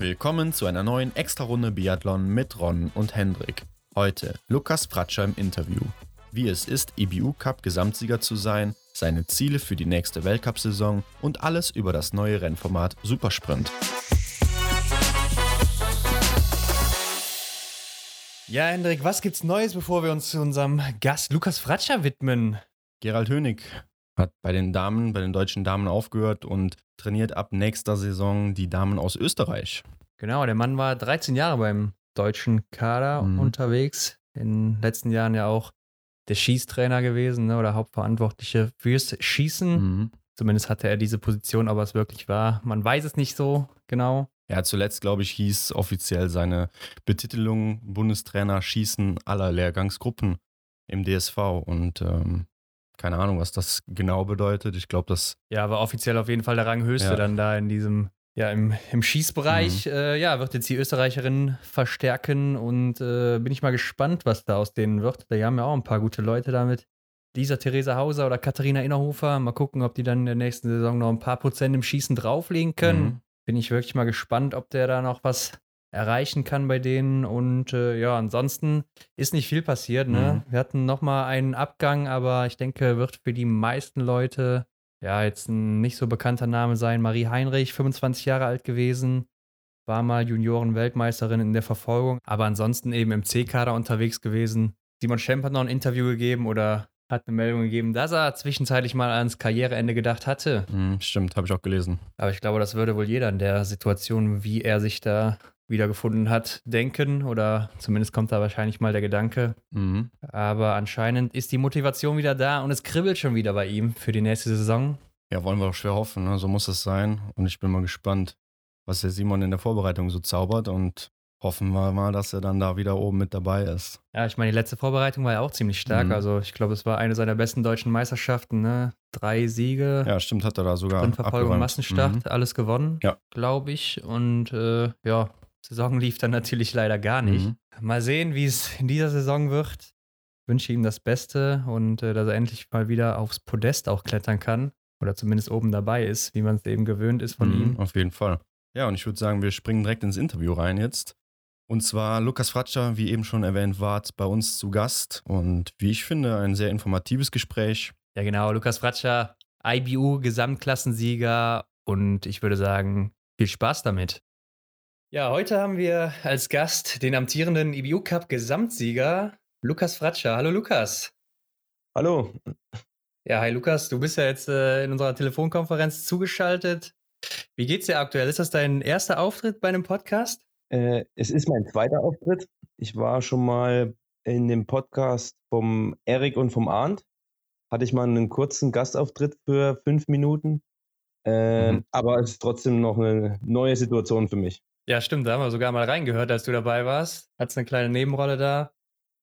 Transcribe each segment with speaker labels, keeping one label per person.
Speaker 1: Willkommen zu einer neuen Extra-Runde Biathlon mit Ron und Hendrik. Heute Lukas Fratscher im Interview. Wie es ist, IBU Cup Gesamtsieger zu sein, seine Ziele für die nächste Weltcup-Saison und alles über das neue Rennformat Supersprint.
Speaker 2: Ja, Hendrik, was gibt's Neues, bevor wir uns zu unserem Gast Lukas Fratscher widmen?
Speaker 1: Gerald Hönig hat bei den Damen, bei den deutschen Damen aufgehört und trainiert ab nächster Saison die Damen aus Österreich.
Speaker 2: Genau, der Mann war 13 Jahre beim deutschen Kader mhm. unterwegs. In den letzten Jahren ja auch der Schießtrainer gewesen ne, oder Hauptverantwortliche fürs Schießen. Mhm. Zumindest hatte er diese Position, aber es wirklich war. Man weiß es nicht so genau.
Speaker 1: Ja, zuletzt, glaube ich, hieß offiziell seine Betitelung Bundestrainer Schießen aller Lehrgangsgruppen im DSV. Und ähm, keine Ahnung, was das genau bedeutet. Ich glaube, das.
Speaker 2: Ja, aber offiziell auf jeden Fall der Ranghöchste ja. dann da in diesem, ja, im, im Schießbereich. Mhm. Äh, ja, wird jetzt die Österreicherin verstärken und äh, bin ich mal gespannt, was da aus denen wird. Da haben ja auch ein paar gute Leute damit. Dieser Theresa Hauser oder Katharina Innerhofer. Mal gucken, ob die dann in der nächsten Saison noch ein paar Prozent im Schießen drauflegen können. Mhm. Bin ich wirklich mal gespannt, ob der da noch was erreichen kann bei denen. Und äh, ja, ansonsten ist nicht viel passiert. Ne? Mhm. Wir hatten nochmal einen Abgang, aber ich denke, wird für die meisten Leute ja jetzt ein nicht so bekannter Name sein. Marie Heinrich, 25 Jahre alt gewesen, war mal Junioren-Weltmeisterin in der Verfolgung, aber ansonsten eben im C-Kader unterwegs gewesen. Simon Schemp hat noch ein Interview gegeben oder hat eine Meldung gegeben, dass er zwischenzeitlich mal ans Karriereende gedacht hatte.
Speaker 1: Mhm, stimmt, habe ich auch gelesen.
Speaker 2: Aber ich glaube, das würde wohl jeder in der Situation, wie er sich da wiedergefunden hat, denken oder zumindest kommt da wahrscheinlich mal der Gedanke. Mhm. Aber anscheinend ist die Motivation wieder da und es kribbelt schon wieder bei ihm für die nächste Saison.
Speaker 1: Ja, wollen wir doch schwer hoffen, ne? so muss es sein. Und ich bin mal gespannt, was der Simon in der Vorbereitung so zaubert und hoffen wir mal, dass er dann da wieder oben mit dabei ist.
Speaker 2: Ja, ich meine, die letzte Vorbereitung war ja auch ziemlich stark. Mhm. Also ich glaube, es war eine seiner besten deutschen Meisterschaften. Ne? Drei Siege.
Speaker 1: Ja, stimmt, hat er da sogar.
Speaker 2: Sprintverfolgung, Massenstart,
Speaker 1: mhm.
Speaker 2: alles gewonnen,
Speaker 1: ja.
Speaker 2: glaube ich. Und äh, ja, Saison lief dann natürlich leider gar nicht. Mhm. Mal sehen, wie es in dieser Saison wird. Ich wünsche ihm das Beste und äh, dass er endlich mal wieder aufs Podest auch klettern kann. Oder zumindest oben dabei ist, wie man es eben gewöhnt ist von mhm, ihm.
Speaker 1: Auf jeden Fall. Ja, und ich würde sagen, wir springen direkt ins Interview rein jetzt. Und zwar Lukas Fratscher, wie eben schon erwähnt, war bei uns zu Gast und wie ich finde, ein sehr informatives Gespräch.
Speaker 2: Ja, genau. Lukas Fratscher, IBU Gesamtklassensieger und ich würde sagen, viel Spaß damit. Ja, heute haben wir als Gast den amtierenden IBU Cup Gesamtsieger Lukas Fratscher. Hallo Lukas.
Speaker 3: Hallo.
Speaker 2: Ja, hi Lukas, du bist ja jetzt äh, in unserer Telefonkonferenz zugeschaltet. Wie geht's dir aktuell? Ist das dein erster Auftritt bei einem Podcast?
Speaker 3: Äh, es ist mein zweiter Auftritt. Ich war schon mal in dem Podcast vom Erik und vom Arndt. Hatte ich mal einen kurzen Gastauftritt für fünf Minuten. Äh, mhm. Aber es ist trotzdem noch eine neue Situation für mich.
Speaker 2: Ja, stimmt. Da haben wir sogar mal reingehört, als du dabei warst. Hattest eine kleine Nebenrolle da.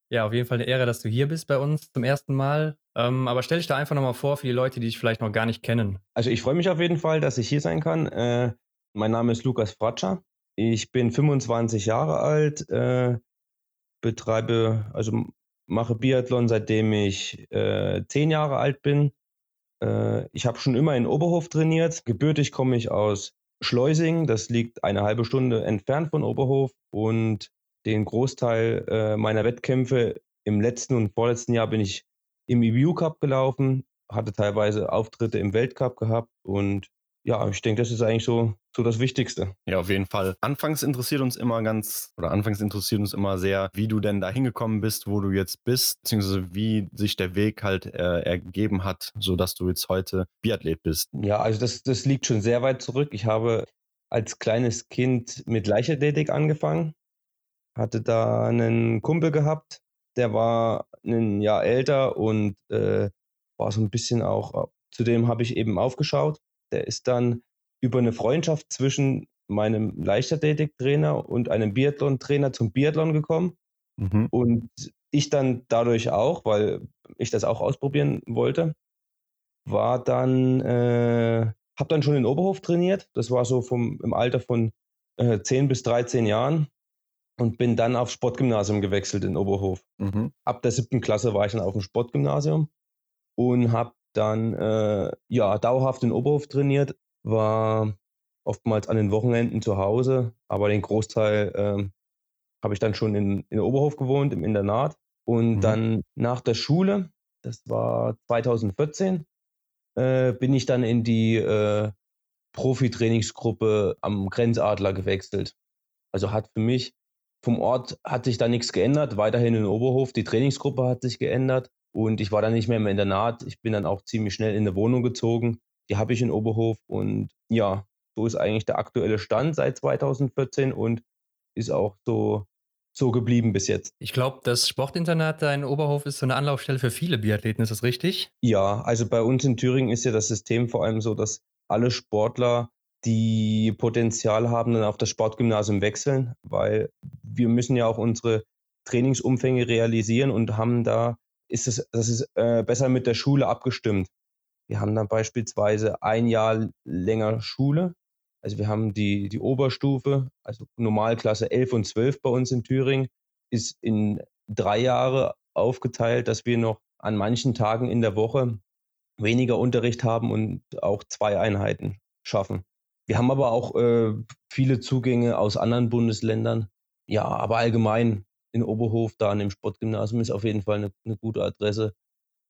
Speaker 2: Ja, auf jeden Fall eine Ehre, dass du hier bist bei uns zum ersten Mal. Ähm, aber stell dich da einfach nochmal vor für die Leute, die dich vielleicht noch gar nicht kennen.
Speaker 3: Also ich freue mich auf jeden Fall, dass ich hier sein kann. Äh, mein Name ist Lukas Fratscher. Ich bin 25 Jahre alt, äh, betreibe, also mache Biathlon, seitdem ich äh, 10 Jahre alt bin. Äh, ich habe schon immer in Oberhof trainiert. Gebürtig komme ich aus Schleusing, das liegt eine halbe Stunde entfernt von Oberhof und den Großteil äh, meiner Wettkämpfe im letzten und vorletzten Jahr bin ich im EBU Cup gelaufen, hatte teilweise Auftritte im Weltcup gehabt und ja, ich denke, das ist eigentlich so, so das Wichtigste.
Speaker 1: Ja, auf jeden Fall. Anfangs interessiert uns immer ganz, oder anfangs interessiert uns immer sehr, wie du denn da hingekommen bist, wo du jetzt bist, beziehungsweise wie sich der Weg halt äh, ergeben hat, sodass du jetzt heute Biathlet bist.
Speaker 3: Ja, also das, das liegt schon sehr weit zurück. Ich habe als kleines Kind mit Leichtathletik angefangen, hatte da einen Kumpel gehabt, der war ein Jahr älter und äh, war so ein bisschen auch, zu dem habe ich eben aufgeschaut der ist dann über eine Freundschaft zwischen meinem Leichtathletiktrainer und einem Biathlon-Trainer zum Biathlon gekommen. Mhm. Und ich dann dadurch auch, weil ich das auch ausprobieren wollte, war dann, äh, habe dann schon in Oberhof trainiert. Das war so vom, im Alter von äh, 10 bis 13 Jahren und bin dann aufs Sportgymnasium gewechselt in Oberhof. Mhm. Ab der siebten Klasse war ich dann auf dem Sportgymnasium und habe dann äh, ja dauerhaft in Oberhof trainiert, war oftmals an den Wochenenden zu Hause, aber den Großteil äh, habe ich dann schon in, in Oberhof gewohnt, im Internat. Und mhm. dann nach der Schule, das war 2014, äh, bin ich dann in die äh, Profi-Trainingsgruppe am Grenzadler gewechselt. Also hat für mich vom Ort hat sich da nichts geändert, weiterhin in Oberhof. Die Trainingsgruppe hat sich geändert und ich war dann nicht mehr im Internat. Ich bin dann auch ziemlich schnell in eine Wohnung gezogen. Die habe ich in Oberhof und ja, so ist eigentlich der aktuelle Stand seit 2014 und ist auch so so geblieben bis jetzt.
Speaker 2: Ich glaube, das Sportinternat da in Oberhof ist so eine Anlaufstelle für viele Biathleten, ist das richtig?
Speaker 3: Ja, also bei uns in Thüringen ist ja das System vor allem so, dass alle Sportler, die Potenzial haben, dann auf das Sportgymnasium wechseln, weil wir müssen ja auch unsere Trainingsumfänge realisieren und haben da, ist es, das ist äh, besser mit der Schule abgestimmt. Wir haben dann beispielsweise ein Jahr länger Schule also wir haben die, die Oberstufe, also Normalklasse 11 und 12 bei uns in Thüringen, ist in drei Jahre aufgeteilt, dass wir noch an manchen Tagen in der Woche weniger Unterricht haben und auch zwei Einheiten schaffen. Wir haben aber auch äh, viele Zugänge aus anderen Bundesländern. Ja, aber allgemein in Oberhof, da an dem Sportgymnasium, ist auf jeden Fall eine, eine gute Adresse,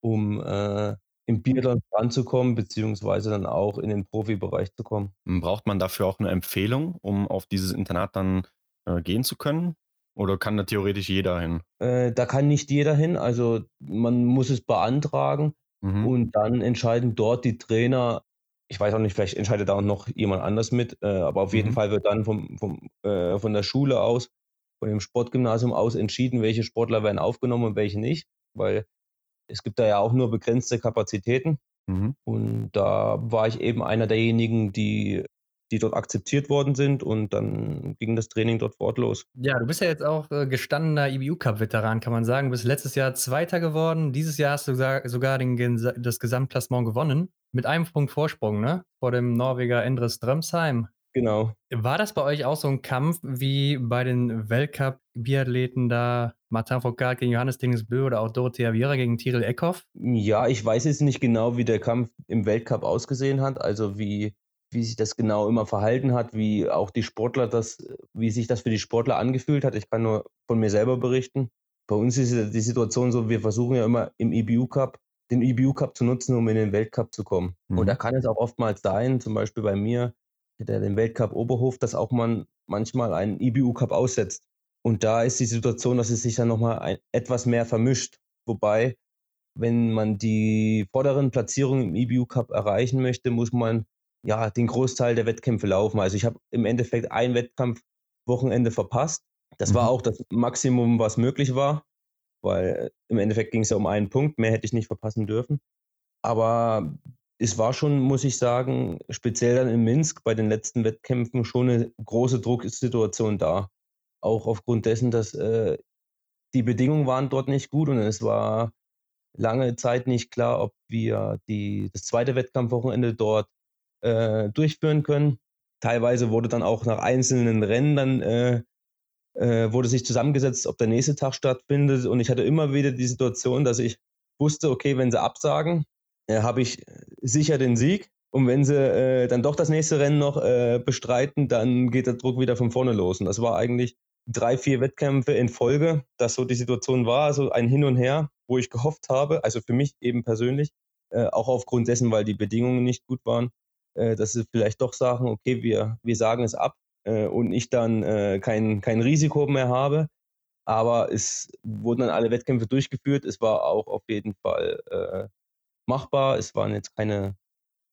Speaker 3: um äh, im Biathlon ranzukommen, beziehungsweise dann auch in den Profibereich zu kommen.
Speaker 1: Braucht man dafür auch eine Empfehlung, um auf dieses Internat dann äh, gehen zu können? Oder kann da theoretisch jeder hin?
Speaker 3: Äh, da kann nicht jeder hin. Also man muss es beantragen mhm. und dann entscheiden dort die Trainer. Ich weiß auch nicht, vielleicht entscheidet da auch noch jemand anders mit, äh, aber auf jeden mhm. Fall wird dann vom, vom, äh, von der Schule aus, von dem Sportgymnasium aus entschieden, welche Sportler werden aufgenommen und welche nicht. Weil es gibt da ja auch nur begrenzte Kapazitäten. Mhm. Und da war ich eben einer derjenigen, die, die dort akzeptiert worden sind und dann ging das Training dort fortlos.
Speaker 2: Ja, du bist ja jetzt auch äh, gestandener IBU-Cup-Veteran, kann man sagen. Du bist letztes Jahr Zweiter geworden. Dieses Jahr hast du sogar, sogar den, das Gesamtklassement gewonnen. Mit einem Punkt Vorsprung, ne? Vor dem Norweger Endres Drömsheim.
Speaker 3: Genau.
Speaker 2: War das bei euch auch so ein Kampf wie bei den Weltcup-Biathleten da Martin Foucault gegen Johannes Dingesbö oder auch Dorothea Viera gegen Tyrell Eckhoff?
Speaker 3: Ja, ich weiß jetzt nicht genau, wie der Kampf im Weltcup ausgesehen hat, also wie, wie sich das genau immer verhalten hat, wie auch die Sportler das, wie sich das für die Sportler angefühlt hat. Ich kann nur von mir selber berichten. Bei uns ist die Situation so, wir versuchen ja immer im EBU Cup den EBU Cup zu nutzen, um in den Weltcup zu kommen. Mhm. Und da kann es auch oftmals sein, zum Beispiel bei mir, der den Weltcup Oberhof, dass auch man manchmal einen IBU Cup aussetzt. Und da ist die Situation, dass es sich dann nochmal etwas mehr vermischt. Wobei, wenn man die vorderen Platzierungen im IBU Cup erreichen möchte, muss man ja den Großteil der Wettkämpfe laufen. Also ich habe im Endeffekt ein Wettkampfwochenende verpasst. Das mhm. war auch das Maximum, was möglich war, weil im Endeffekt ging es ja um einen Punkt. Mehr hätte ich nicht verpassen dürfen. Aber es war schon, muss ich sagen, speziell dann in Minsk bei den letzten Wettkämpfen schon eine große Drucksituation da. Auch aufgrund dessen, dass äh, die Bedingungen waren dort nicht gut und es war lange Zeit nicht klar, ob wir die, das zweite Wettkampfwochenende dort äh, durchführen können. Teilweise wurde dann auch nach einzelnen Rennen dann äh, äh wurde sich zusammengesetzt, ob der nächste Tag stattfindet. Und ich hatte immer wieder die Situation, dass ich wusste, okay, wenn sie absagen, äh, habe ich sicher den Sieg. Und wenn sie äh, dann doch das nächste Rennen noch äh, bestreiten, dann geht der Druck wieder von vorne los. Und das war eigentlich drei, vier Wettkämpfe in Folge, dass so die Situation war, so ein Hin und Her, wo ich gehofft habe, also für mich eben persönlich, äh, auch aufgrund dessen, weil die Bedingungen nicht gut waren, äh, dass sie vielleicht doch sagen, okay, wir, wir sagen es ab äh, und ich dann kein, kein Risiko mehr habe. Aber es wurden dann alle Wettkämpfe durchgeführt. Es war auch auf jeden Fall äh, machbar. Es waren jetzt keine,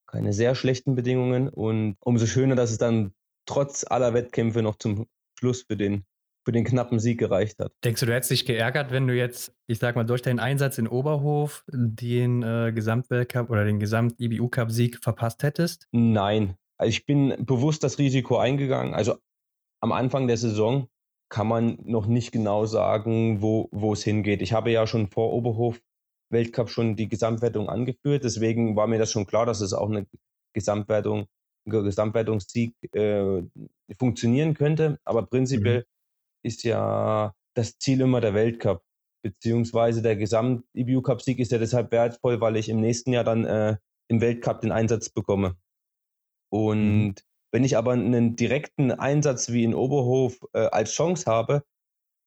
Speaker 3: keine sehr schlechten Bedingungen und umso schöner, dass es dann trotz aller Wettkämpfe noch zum Schluss für den, für den knappen Sieg gereicht hat.
Speaker 2: Denkst du, du hättest dich geärgert, wenn du jetzt, ich sag mal, durch deinen Einsatz in Oberhof den äh, Gesamtweltcup oder den Gesamt-IBU-Cup-Sieg verpasst hättest?
Speaker 3: Nein. Also ich bin bewusst das Risiko eingegangen. Also am Anfang der Saison kann man noch nicht genau sagen, wo, wo es hingeht. Ich habe ja schon vor Oberhof Weltcup schon die Gesamtwertung angeführt. Deswegen war mir das schon klar, dass es auch eine Gesamtwertung, ein Gesamtwertungssieg äh, funktionieren könnte. Aber prinzipiell mhm. ist ja das Ziel immer der Weltcup. Beziehungsweise der Gesamt-EBU-Cup-Sieg ist ja deshalb wertvoll, weil ich im nächsten Jahr dann äh, im Weltcup den Einsatz bekomme. Und mhm. Wenn ich aber einen direkten Einsatz wie in Oberhof äh, als Chance habe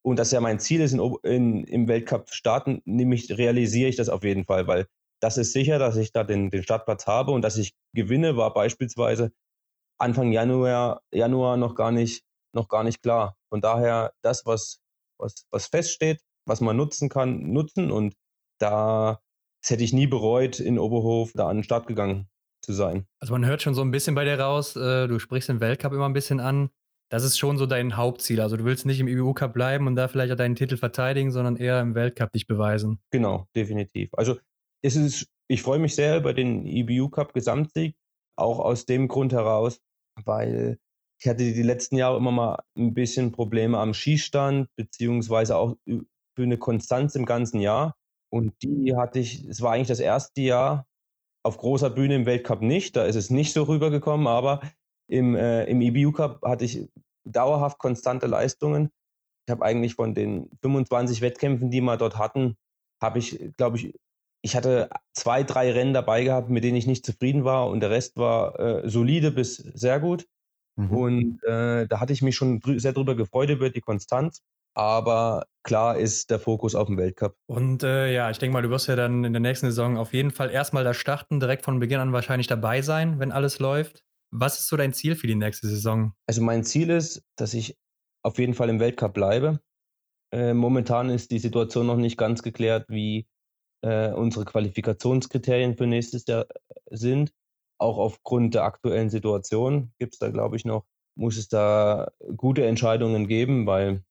Speaker 3: und das ja mein Ziel ist, in, in, im Weltcup zu starten, nämlich realisiere ich das auf jeden Fall, weil das ist sicher, dass ich da den, den Startplatz habe und dass ich gewinne, war beispielsweise Anfang Januar, Januar noch gar nicht, noch gar nicht klar. Von daher das, was, was, was feststeht, was man nutzen kann, nutzen und da das hätte ich nie bereut, in Oberhof da an den Start gegangen zu sein.
Speaker 2: Also man hört schon so ein bisschen bei dir raus, äh, du sprichst den Weltcup immer ein bisschen an. Das ist schon so dein Hauptziel. Also du willst nicht im IBU Cup bleiben und da vielleicht auch deinen Titel verteidigen, sondern eher im Weltcup dich beweisen.
Speaker 3: Genau, definitiv. Also es ist, ich freue mich sehr über den IBU Cup Gesamtsieg, auch aus dem Grund heraus, weil ich hatte die letzten Jahre immer mal ein bisschen Probleme am Schießstand, beziehungsweise auch für eine Konstanz im ganzen Jahr. Und die hatte ich, es war eigentlich das erste Jahr, auf großer Bühne im Weltcup nicht, da ist es nicht so rübergekommen, aber im, äh, im EBU Cup hatte ich dauerhaft konstante Leistungen. Ich habe eigentlich von den 25 Wettkämpfen, die wir dort hatten, habe ich, glaube ich, ich hatte zwei, drei Rennen dabei gehabt, mit denen ich nicht zufrieden war und der Rest war äh, solide bis sehr gut. Mhm. Und äh, da hatte ich mich schon drü sehr drüber gefreut über die Konstanz. Aber klar ist der Fokus auf dem Weltcup.
Speaker 2: Und äh, ja, ich denke mal, du wirst ja dann in der nächsten Saison auf jeden Fall erstmal da starten, direkt von Beginn an wahrscheinlich dabei sein, wenn alles läuft. Was ist so dein Ziel für die nächste Saison?
Speaker 3: Also mein Ziel ist, dass ich auf jeden Fall im Weltcup bleibe. Äh, momentan ist die Situation noch nicht ganz geklärt, wie äh, unsere Qualifikationskriterien für nächstes Jahr äh, sind. Auch aufgrund der aktuellen Situation gibt es da, glaube ich, noch, muss es da gute Entscheidungen geben, weil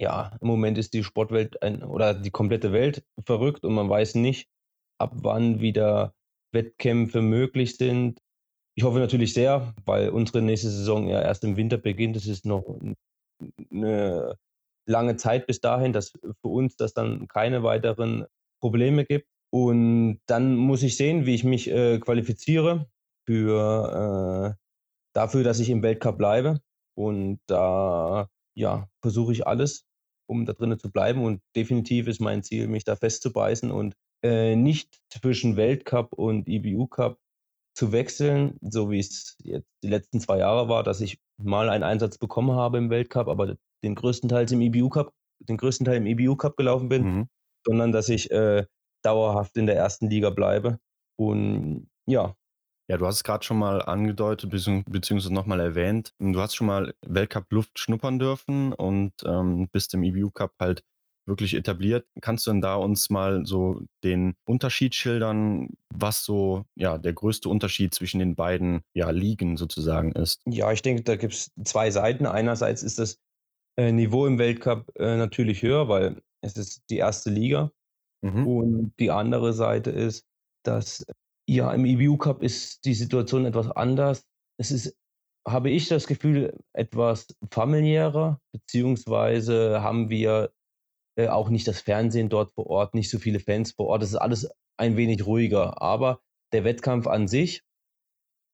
Speaker 3: ja, im Moment ist die Sportwelt ein, oder die komplette Welt verrückt und man weiß nicht, ab wann wieder Wettkämpfe möglich sind. Ich hoffe natürlich sehr, weil unsere nächste Saison ja erst im Winter beginnt. Es ist noch eine lange Zeit bis dahin, dass für uns das dann keine weiteren Probleme gibt. Und dann muss ich sehen, wie ich mich äh, qualifiziere für äh, dafür, dass ich im Weltcup bleibe. Und da ja, versuche ich alles, um da drinnen zu bleiben. Und definitiv ist mein Ziel, mich da festzubeißen und äh, nicht zwischen Weltcup und IBU Cup zu wechseln, so wie es jetzt die letzten zwei Jahre war, dass ich mal einen Einsatz bekommen habe im Weltcup, aber den größten Teil im IBU Cup, den größten Teil im IBU Cup gelaufen bin, mhm. sondern dass ich äh, dauerhaft in der ersten Liga bleibe. Und ja,
Speaker 1: ja, du hast es gerade schon mal angedeutet, beziehungsweise nochmal erwähnt. Du hast schon mal Weltcup-Luft schnuppern dürfen und ähm, bist im EBU Cup halt wirklich etabliert. Kannst du denn da uns mal so den Unterschied schildern, was so ja der größte Unterschied zwischen den beiden ja, Ligen sozusagen ist?
Speaker 3: Ja, ich denke, da gibt es zwei Seiten. Einerseits ist das äh, Niveau im Weltcup äh, natürlich höher, weil es ist die erste Liga. Mhm. Und die andere Seite ist, dass ja, im EBU Cup ist die Situation etwas anders. Es ist, habe ich das Gefühl, etwas familiärer, beziehungsweise haben wir äh, auch nicht das Fernsehen dort vor Ort, nicht so viele Fans vor Ort. Es ist alles ein wenig ruhiger. Aber der Wettkampf an sich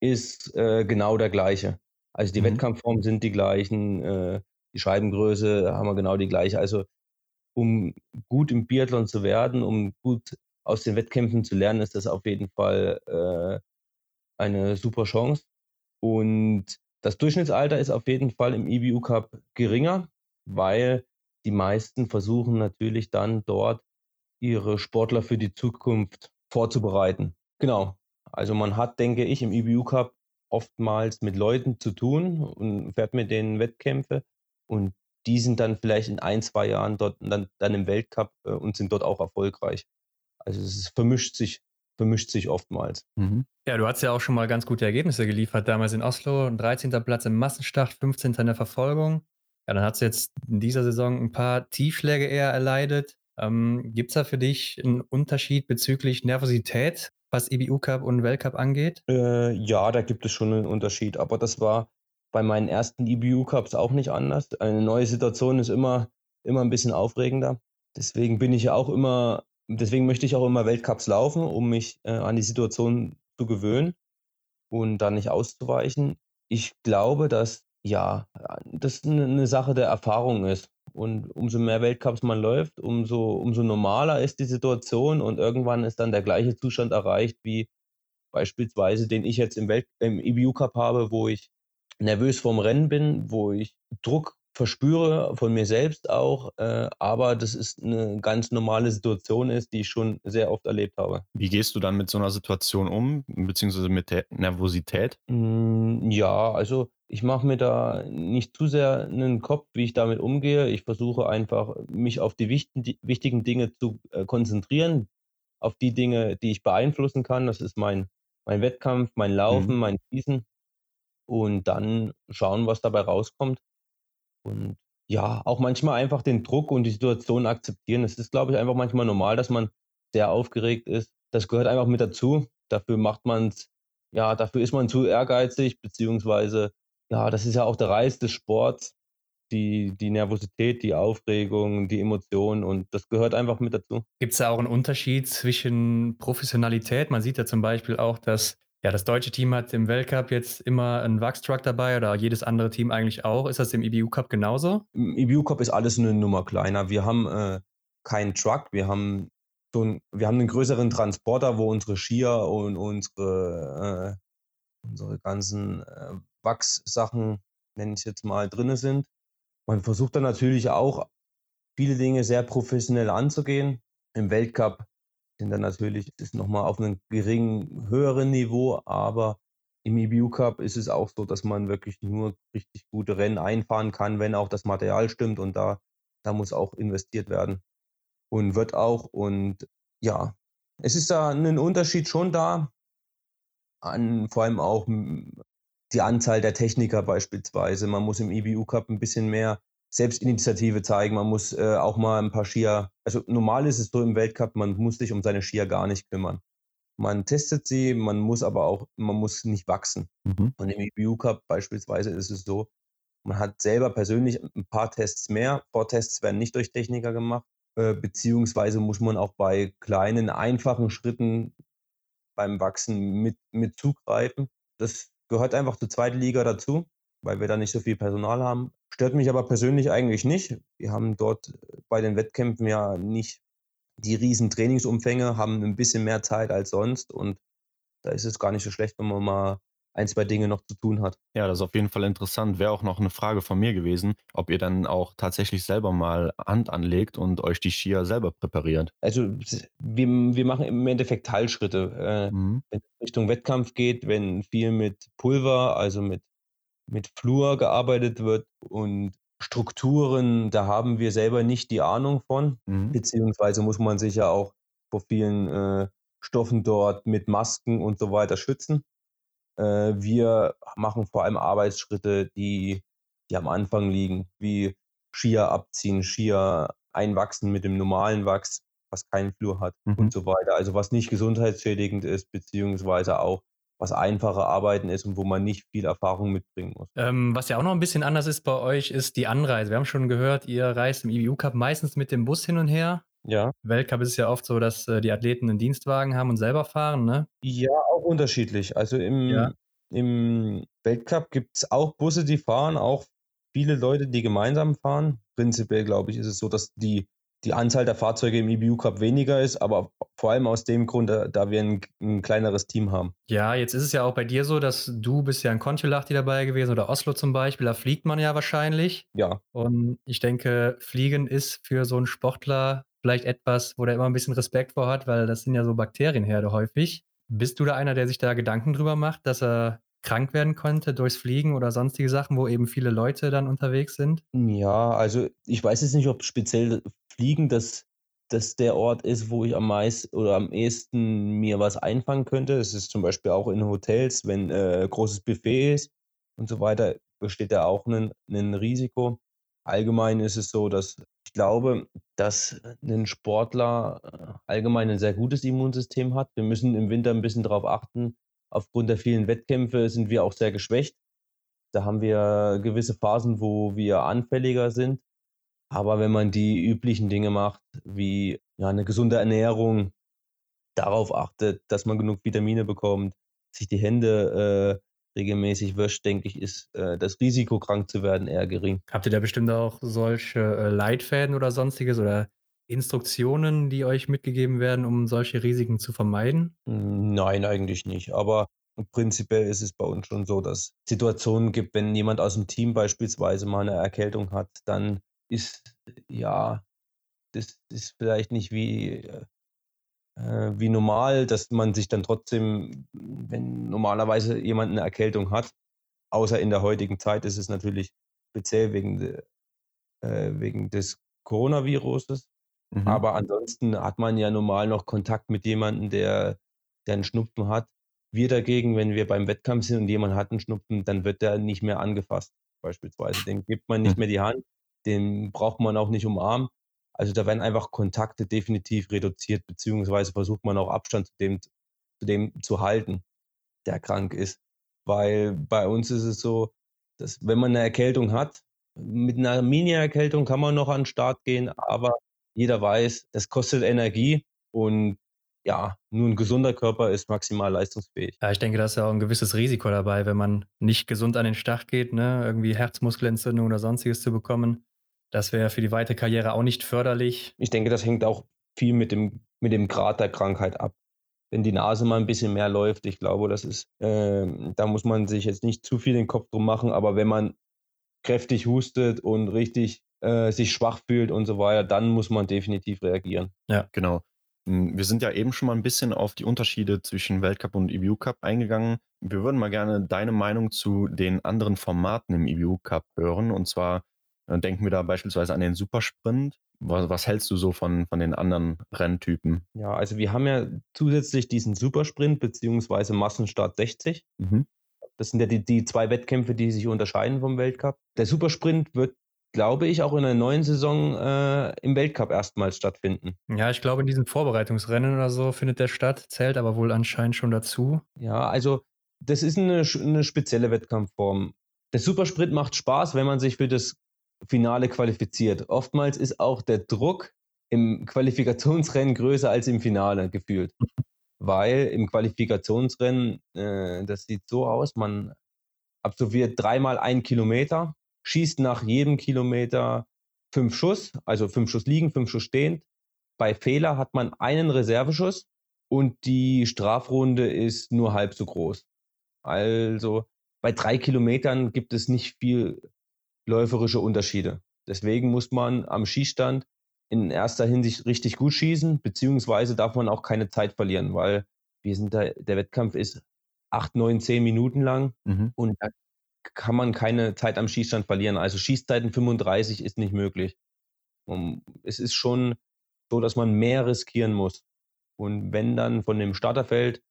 Speaker 3: ist äh, genau der gleiche. Also die mhm. Wettkampfformen sind die gleichen, äh, die Scheibengröße haben wir genau die gleiche. Also um gut im Biathlon zu werden, um gut aus den Wettkämpfen zu lernen, ist das auf jeden Fall äh, eine super Chance. Und das Durchschnittsalter ist auf jeden Fall im IBU Cup geringer, weil die meisten versuchen natürlich dann dort ihre Sportler für die Zukunft vorzubereiten. Genau. Also man hat, denke ich, im IBU Cup oftmals mit Leuten zu tun und fährt mit denen Wettkämpfe und die sind dann vielleicht in ein, zwei Jahren dort dann, dann im Weltcup äh, und sind dort auch erfolgreich. Also es vermischt sich, vermischt sich oftmals.
Speaker 2: Mhm. Ja, du hast ja auch schon mal ganz gute Ergebnisse geliefert, damals in Oslo, ein 13. Platz im Massenstart, 15. in der Verfolgung. Ja, dann hast du jetzt in dieser Saison ein paar Tiefschläge eher erleidet. Ähm, Gibt es da für dich einen Unterschied bezüglich Nervosität, was EBU Cup und Weltcup angeht?
Speaker 3: Äh, ja, da gibt es schon einen Unterschied, aber das war bei meinen ersten EBU Cups auch nicht anders. Eine neue Situation ist immer, immer ein bisschen aufregender. Deswegen bin ich auch immer deswegen möchte ich auch immer Weltcups laufen, um mich äh, an die Situation zu gewöhnen und dann nicht auszuweichen. Ich glaube, dass ja, das eine Sache der Erfahrung ist. Und umso mehr Weltcups man läuft, umso, umso normaler ist die Situation und irgendwann ist dann der gleiche Zustand erreicht wie beispielsweise, den ich jetzt im, Welt, im EBU Cup habe, wo ich nervös vorm Rennen bin, wo ich Druck verspüre von mir selbst auch, äh, aber das ist eine ganz normale Situation ist, die ich schon sehr oft erlebt habe.
Speaker 1: Wie gehst du dann mit so einer Situation um, beziehungsweise mit der Nervosität?
Speaker 3: Hm, ja, also ich mache mir da nicht zu sehr einen Kopf, wie ich damit umgehe. Ich versuche einfach, mich auf die wichtigen Dinge zu äh, konzentrieren, auf die Dinge, die ich beeinflussen kann. Das ist mein mein Wettkampf, mein Laufen, Mhm. mein Schießen und dann schauen, was dabei rauskommt. Und ja, auch manchmal einfach den Druck und die Situation akzeptieren. Es ist, glaube ich, einfach manchmal normal, dass man sehr aufgeregt ist. Das gehört einfach mit dazu. Dafür macht man's ja, dafür ist man zu ehrgeizig, beziehungsweise, ja, das ist ja auch der Reiz des Sports, die die Nervosität, die Aufregung, die Emotionen und das gehört einfach mit dazu.
Speaker 2: Gibt es da auch einen Unterschied zwischen Professionalität? Man sieht ja zum Beispiel auch, dass ja, das deutsche Team hat im Weltcup jetzt immer einen Wachstruck dabei oder jedes andere Team eigentlich auch. Ist das im IBU Cup genauso?
Speaker 3: Im IBU Cup ist alles eine Nummer kleiner. Wir haben äh, keinen Truck, wir haben so ein, wir haben einen größeren Transporter, wo unsere Skier und unsere, äh, unsere ganzen äh, Wachssachen, nenne ich jetzt mal, drin sind. Man versucht dann natürlich auch viele Dinge sehr professionell anzugehen. Im Weltcup sind dann natürlich ist nochmal auf einem geringen, höheren Niveau, aber im EBU Cup ist es auch so, dass man wirklich nur richtig gute Rennen einfahren kann, wenn auch das Material stimmt und da, da muss auch investiert werden und wird auch. Und ja, es ist da ein Unterschied schon da, an, vor allem auch die Anzahl der Techniker beispielsweise. Man muss im EBU Cup ein bisschen mehr Selbstinitiative zeigen. Man muss äh, auch mal ein paar Skier, also normal ist es so im Weltcup, man muss sich um seine Skier gar nicht kümmern. Man testet sie, man muss aber auch, man muss nicht wachsen. Mhm. Und im EBU Cup beispielsweise ist es so, man hat selber persönlich ein paar Tests mehr. Vortests werden nicht durch Techniker gemacht, äh, beziehungsweise muss man auch bei kleinen, einfachen Schritten beim Wachsen mit, mit zugreifen. Das gehört einfach zur zweiten Liga dazu, weil wir da nicht so viel Personal haben. Stört mich aber persönlich eigentlich nicht. Wir haben dort bei den Wettkämpfen ja nicht die riesen Trainingsumfänge, haben ein bisschen mehr Zeit als sonst und da ist es gar nicht so schlecht, wenn man mal ein, zwei Dinge noch zu tun hat.
Speaker 1: Ja, das ist auf jeden Fall interessant. Wäre auch noch eine Frage von mir gewesen, ob ihr dann auch tatsächlich selber mal Hand anlegt und euch die Skier selber präpariert.
Speaker 3: Also wir, wir machen im Endeffekt Teilschritte. Äh, mhm. Wenn es Richtung Wettkampf geht, wenn viel mit Pulver, also mit, mit Flur gearbeitet wird und Strukturen, da haben wir selber nicht die Ahnung von, mhm. beziehungsweise muss man sich ja auch vor vielen äh, Stoffen dort mit Masken und so weiter schützen. Äh, wir machen vor allem Arbeitsschritte, die, die am Anfang liegen, wie Skier abziehen, Skier einwachsen mit dem normalen Wachs, was keinen Flur hat mhm. und so weiter. Also was nicht gesundheitsschädigend ist, beziehungsweise auch was einfache Arbeiten ist und wo man nicht viel Erfahrung mitbringen muss.
Speaker 2: Ähm, was ja auch noch ein bisschen anders ist bei euch, ist die Anreise. Wir haben schon gehört, ihr reist im IBU Cup meistens mit dem Bus hin und her.
Speaker 3: Ja.
Speaker 2: Weltcup ist es ja oft so, dass äh, die Athleten einen Dienstwagen haben und selber fahren, ne?
Speaker 3: Ja, auch unterschiedlich. Also im, ja. im Weltcup gibt es auch Busse, die fahren, auch viele Leute, die gemeinsam fahren. Prinzipiell, glaube ich, ist es so, dass die, die Anzahl der Fahrzeuge im EBU Cup weniger ist, aber vor allem aus dem Grund, da, wir ein, ein, kleineres Team haben.
Speaker 2: Ja, jetzt ist es ja auch bei dir so, dass du bist ja in Kontiolahti dabei gewesen oder Oslo zum Beispiel, da fliegt man ja wahrscheinlich.
Speaker 3: Ja.
Speaker 2: Und ich denke, Fliegen ist für so einen Sportler vielleicht etwas, wo der immer ein bisschen Respekt vor hat, weil das sind ja so Bakterienherde häufig. Bist du da einer, der sich da Gedanken drüber macht, dass er krank werden könnte durchs Fliegen oder sonstige Sachen, wo eben viele Leute dann unterwegs sind?
Speaker 3: Ja, also ich weiß jetzt nicht, ob speziell Fliegen das, das der Ort ist, wo ich am meisten oder am ehesten mir was einfangen könnte. Es ist zum Beispiel auch in Hotels, wenn äh, großes Buffet ist und so weiter, besteht da auch ein, ein Risiko. Allgemein ist es so, dass ich glaube, dass ein Sportler äh, allgemein ein sehr gutes Immunsystem hat. Wir müssen im Winter ein bisschen darauf achten. Aufgrund der vielen Wettkämpfe sind wir auch sehr geschwächt. Da haben wir gewisse Phasen, wo wir anfälliger sind. Aber wenn man die üblichen Dinge macht, wie ja, eine gesunde Ernährung, darauf achtet, dass man genug Vitamine bekommt, sich die Hände äh, regelmäßig wäscht, denke ich, ist äh, das Risiko, krank zu werden, eher gering.
Speaker 2: Habt ihr da bestimmt auch solche äh, Leitfäden oder sonstiges oder Instruktionen, die euch mitgegeben werden, um solche Risiken zu vermeiden?
Speaker 3: Nein, eigentlich nicht. Aber prinzipiell ist es bei uns schon so, dass es Situationen gibt, wenn jemand aus dem Team beispielsweise mal eine Erkältung hat, dann ist ja, das ist vielleicht nicht wie, äh, wie normal, dass man sich dann trotzdem, wenn normalerweise jemand eine Erkältung hat, außer in der heutigen Zeit ist es natürlich speziell wegen, de, äh, wegen des Coronaviruses. Mhm. Aber ansonsten hat man ja normal noch Kontakt mit jemandem, der, der einen Schnupfen hat. Wir dagegen, wenn wir beim Wettkampf sind und jemand hat einen Schnupfen, dann wird der nicht mehr angefasst, beispielsweise. Den gibt man nicht mhm. mehr die Hand, den braucht man auch nicht umarmen. Also da werden einfach Kontakte definitiv reduziert, beziehungsweise versucht man auch Abstand zu dem zu, dem zu halten, der krank ist. Weil bei uns ist es so, dass wenn man eine Erkältung hat, mit einer Mini-Erkältung kann man noch an den Start gehen, aber jeder weiß, das kostet Energie und ja, nur ein gesunder Körper ist maximal leistungsfähig.
Speaker 2: Ja, ich denke, da ist ja auch ein gewisses Risiko dabei, wenn man nicht gesund an den Start geht, ne? irgendwie Herzmuskelentzündung oder sonstiges zu bekommen. Das wäre für die weite Karriere auch nicht förderlich.
Speaker 3: Ich denke, das hängt auch viel mit dem, mit dem Grad der Krankheit ab. Wenn die Nase mal ein bisschen mehr läuft, ich glaube, das ist, äh, da muss man sich jetzt nicht zu viel den Kopf drum machen, aber wenn man kräftig hustet und richtig äh, sich schwach fühlt und so weiter, dann muss man definitiv reagieren.
Speaker 1: Ja, genau. Hm, wir sind ja eben schon mal ein bisschen auf die Unterschiede zwischen Weltcup und EBU Cup eingegangen. Wir würden mal gerne deine Meinung zu den anderen Formaten im EBU Cup hören. Und zwar äh, denken wir da beispielsweise an den Supersprint. Was, was, hältst du so von, von den anderen Renntypen?
Speaker 3: Ja, also wir haben ja zusätzlich diesen Supersprint beziehungsweise Massenstart 60. Mhm. Das sind ja die, die zwei Wettkämpfe, die sich unterscheiden vom Weltcup. Der Supersprint wird glaube ich, auch in der neuen Saison äh, im Weltcup erstmals stattfinden.
Speaker 2: Ja, ich glaube, in diesen Vorbereitungsrennen oder so findet der statt, zählt aber wohl anscheinend schon dazu.
Speaker 3: Ja, also das ist eine, eine spezielle Wettkampfform. Der Supersprint macht Spaß, wenn man sich für das Finale qualifiziert. Oftmals ist auch der Druck im Qualifikationsrennen größer als im Finale gefühlt. Weil im Qualifikationsrennen, äh, das sieht so aus, man absolviert dreimal einen Kilometer schießt nach jedem Kilometer fünf Schuss, also fünf Schuss liegen, fünf Schuss stehend. Bei Fehler hat man einen Reserveschuss und die Strafrunde ist nur halb so groß. Also bei drei Kilometern gibt es nicht viel läuferische Unterschiede. Deswegen muss man am Schießstand in erster Hinsicht richtig gut schießen, beziehungsweise darf man auch keine Zeit verlieren, weil wir sind da, der Wettkampf ist acht, neun, zehn Minuten lang mhm. und da kann man keine Zeit am Schießstand verlieren. Also Schießzeiten 35 ist nicht möglich. Es ist schon so, dass man mehr riskieren muss. Und wenn dann von dem Starterfeld,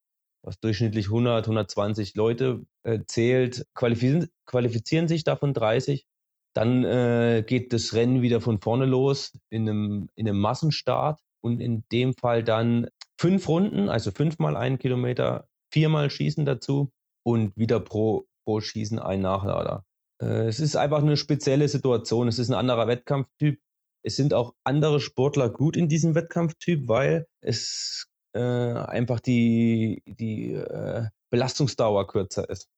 Speaker 3: was durchschnittlich 100, 120 Leute äh, zählt, qualifizieren, qualifizieren sich davon 30, dann äh, geht das Rennen wieder von vorne los in einem, in einem Massenstart und in dem Fall dann fünf Runden, also fünfmal einen Kilometer, viermal Schießen dazu und wieder pro pro Schießen ein Nachlader. Äh, es ist einfach eine spezielle Situation. Es ist ein anderer Wettkampftyp. Es sind auch andere Sportler gut in diesem Wettkampftyp, weil es äh, einfach die, die äh, Belastungsdauer kürzer ist.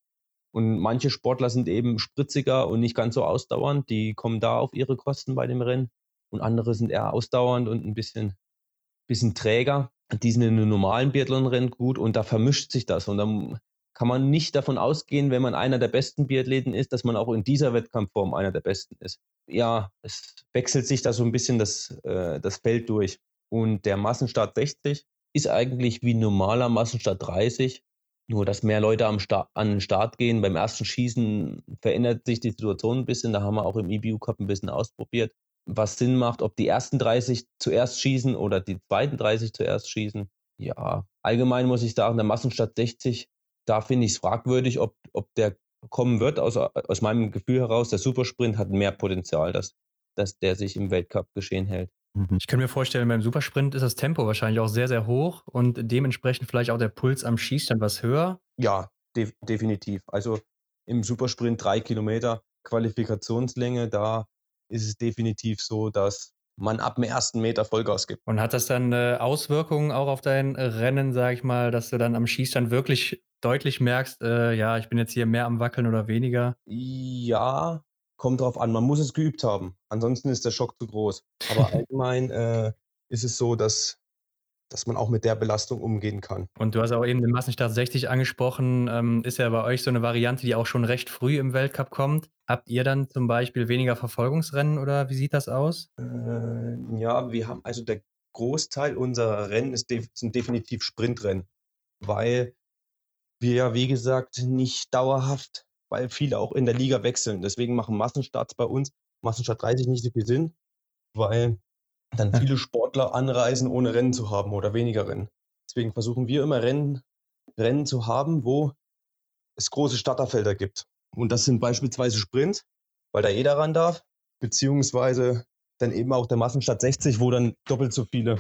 Speaker 3: Und manche Sportler sind eben spritziger und nicht ganz so ausdauernd. Die kommen da auf ihre Kosten bei dem Rennen. Und andere sind eher ausdauernd und ein bisschen, bisschen träger. Die sind in einem normalen Biathlon-Rennen gut und da vermischt sich das. Und dann kann man nicht davon ausgehen, wenn man einer der besten Biathleten ist, dass man auch in dieser Wettkampfform einer der besten ist. Ja, es wechselt sich da so ein bisschen das, äh, das Feld durch. Und der Massenstart 60 ist eigentlich wie ein normaler Massenstart 30, nur dass mehr Leute am an den Start gehen. Beim ersten Schießen verändert sich die Situation ein bisschen. Da haben wir auch im EBU Cup ein bisschen ausprobiert, was Sinn macht, ob die ersten 30 zuerst schießen oder die zweiten 30 zuerst schießen. Ja, allgemein muss ich sagen, der Massenstart 60 da finde ich es fragwürdig, ob, ob der kommen wird. Aus, aus meinem Gefühl heraus, der Supersprint hat mehr Potenzial, dass, dass der sich im Weltcup geschehen hält.
Speaker 2: Mhm. Ich kann mir vorstellen, beim Supersprint ist das Tempo wahrscheinlich auch sehr, sehr hoch und dementsprechend vielleicht auch der Puls am Schießstand was höher.
Speaker 3: Ja, de definitiv. Also im Supersprint drei Kilometer Qualifikationslänge, da ist es definitiv so, dass man ab dem ersten Meter Vollgas gibt.
Speaker 2: Und hat das dann äh, Auswirkungen auch auf dein Rennen, sag ich mal, dass du dann am Schießstand wirklich deutlich merkst, äh, ja, ich bin jetzt hier mehr am Wackeln oder weniger?
Speaker 3: Ja, kommt drauf an. Man muss es geübt haben. Ansonsten ist der Schock zu groß. Aber allgemein äh, ist es so, dass dass man auch mit der Belastung umgehen kann.
Speaker 2: Und du hast auch eben den Massenstart 60 angesprochen. Ähm, ist ja bei euch so eine Variante, die auch schon recht früh im Weltcup kommt. Habt ihr dann zum Beispiel weniger Verfolgungsrennen oder wie sieht das aus?
Speaker 3: Äh, ja, wir haben also der Großteil unserer Rennen ist def sind definitiv Sprintrennen, weil wir ja, wie gesagt, nicht dauerhaft, weil viele auch in der Liga wechseln. Deswegen machen Massenstarts bei uns, Massenstart 30 nicht so viel Sinn, weil dann viele Sportler anreisen, ohne Rennen zu haben oder weniger Rennen. Deswegen versuchen wir immer Rennen, Rennen zu haben, wo es große Starterfelder gibt. Und das sind beispielsweise Sprint, weil da jeder ran darf, beziehungsweise dann eben auch der Massenstart 60, wo dann doppelt so viele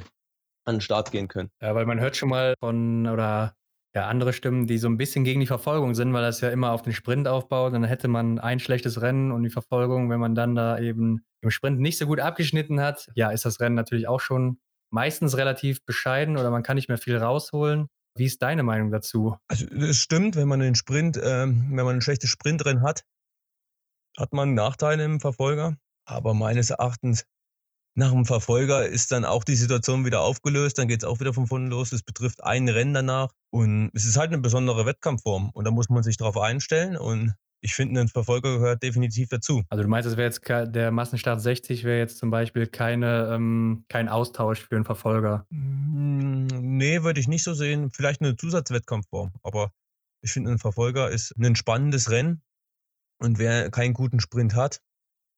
Speaker 3: an den Start gehen können.
Speaker 2: Ja, weil man hört schon mal von oder ja, andere Stimmen, die so ein bisschen gegen die Verfolgung sind, weil das ja immer auf den Sprint aufbaut. Dann hätte man ein schlechtes Rennen und die Verfolgung, wenn man dann da eben im Sprint nicht so gut abgeschnitten hat, ja, ist das Rennen natürlich auch schon meistens relativ bescheiden oder man kann nicht mehr viel rausholen. Wie ist deine Meinung dazu?
Speaker 3: Also es stimmt, wenn man einen Sprint, äh, wenn man ein schlechtes Sprintrennen hat, hat man Nachteile im Verfolger. Aber meines Erachtens nach dem Verfolger ist dann auch die Situation wieder aufgelöst, dann geht es auch wieder von vorne los. Es betrifft ein Rennen danach und es ist halt eine besondere Wettkampfform und da muss man sich darauf einstellen und ich finde, ein Verfolger gehört definitiv dazu.
Speaker 2: Also du meinst, es wäre jetzt der Massenstart 60 wäre jetzt zum Beispiel keine, ähm, kein Austausch für einen Verfolger?
Speaker 3: Hm, nee, würde ich nicht so sehen. Vielleicht eine Zusatzwettkampfform, aber ich finde, ein Verfolger ist ein spannendes Rennen und wer keinen guten Sprint hat,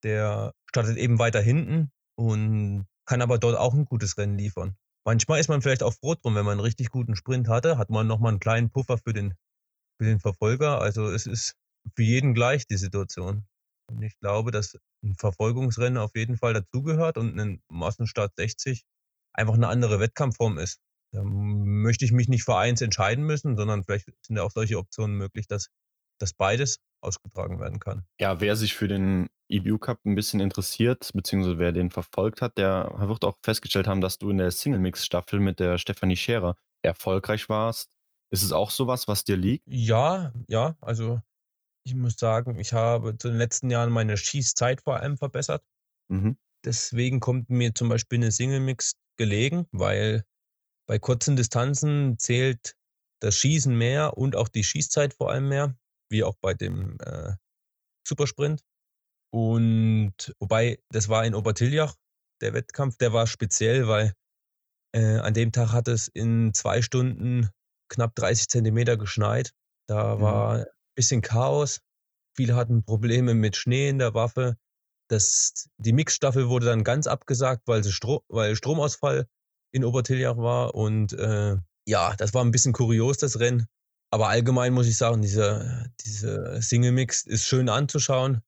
Speaker 3: der startet eben weiter hinten und kann aber dort auch ein gutes Rennen liefern. Manchmal ist man vielleicht auch froh drum, wenn man einen richtig guten Sprint hatte, hat man nochmal einen kleinen Puffer für den, für den Verfolger. Also es ist für jeden gleich die Situation. Und ich glaube, dass ein Verfolgungsrennen auf jeden Fall dazugehört und ein Massenstart 60 einfach eine andere Wettkampfform ist. Da möchte ich mich nicht für eins entscheiden müssen, sondern vielleicht sind ja auch solche Optionen möglich, dass, dass beides ausgetragen werden kann.
Speaker 1: Ja, wer sich für den EBU Cup ein bisschen interessiert, beziehungsweise wer den verfolgt hat, der wird auch festgestellt haben, dass du in der Single-Mix-Staffel mit der Stefanie Scherer erfolgreich warst. Ist es auch sowas, was dir liegt?
Speaker 3: Ja, ja. Also ich muss sagen, ich habe zu den letzten Jahren meine Schießzeit vor allem verbessert. Mhm. Deswegen kommt mir zum Beispiel eine Single-Mix gelegen, weil bei kurzen Distanzen zählt das Schießen mehr und auch die Schießzeit vor allem mehr wie auch bei dem äh, Supersprint. Und wobei, das war in Obertiljach, der Wettkampf, der war speziell, weil äh, an dem Tag hat es in zwei Stunden knapp 30 Zentimeter geschneit. Da mhm. war ein bisschen Chaos. Viele hatten Probleme mit Schnee in der Waffe. Das, die Mixstaffel wurde dann ganz abgesagt, weil, Stro weil Stromausfall in Obertiljach war. Und äh, ja, das war ein bisschen kurios, das Rennen. Aber allgemein muss ich sagen, dieser, dieser Single-Mix ist schön anzuschauen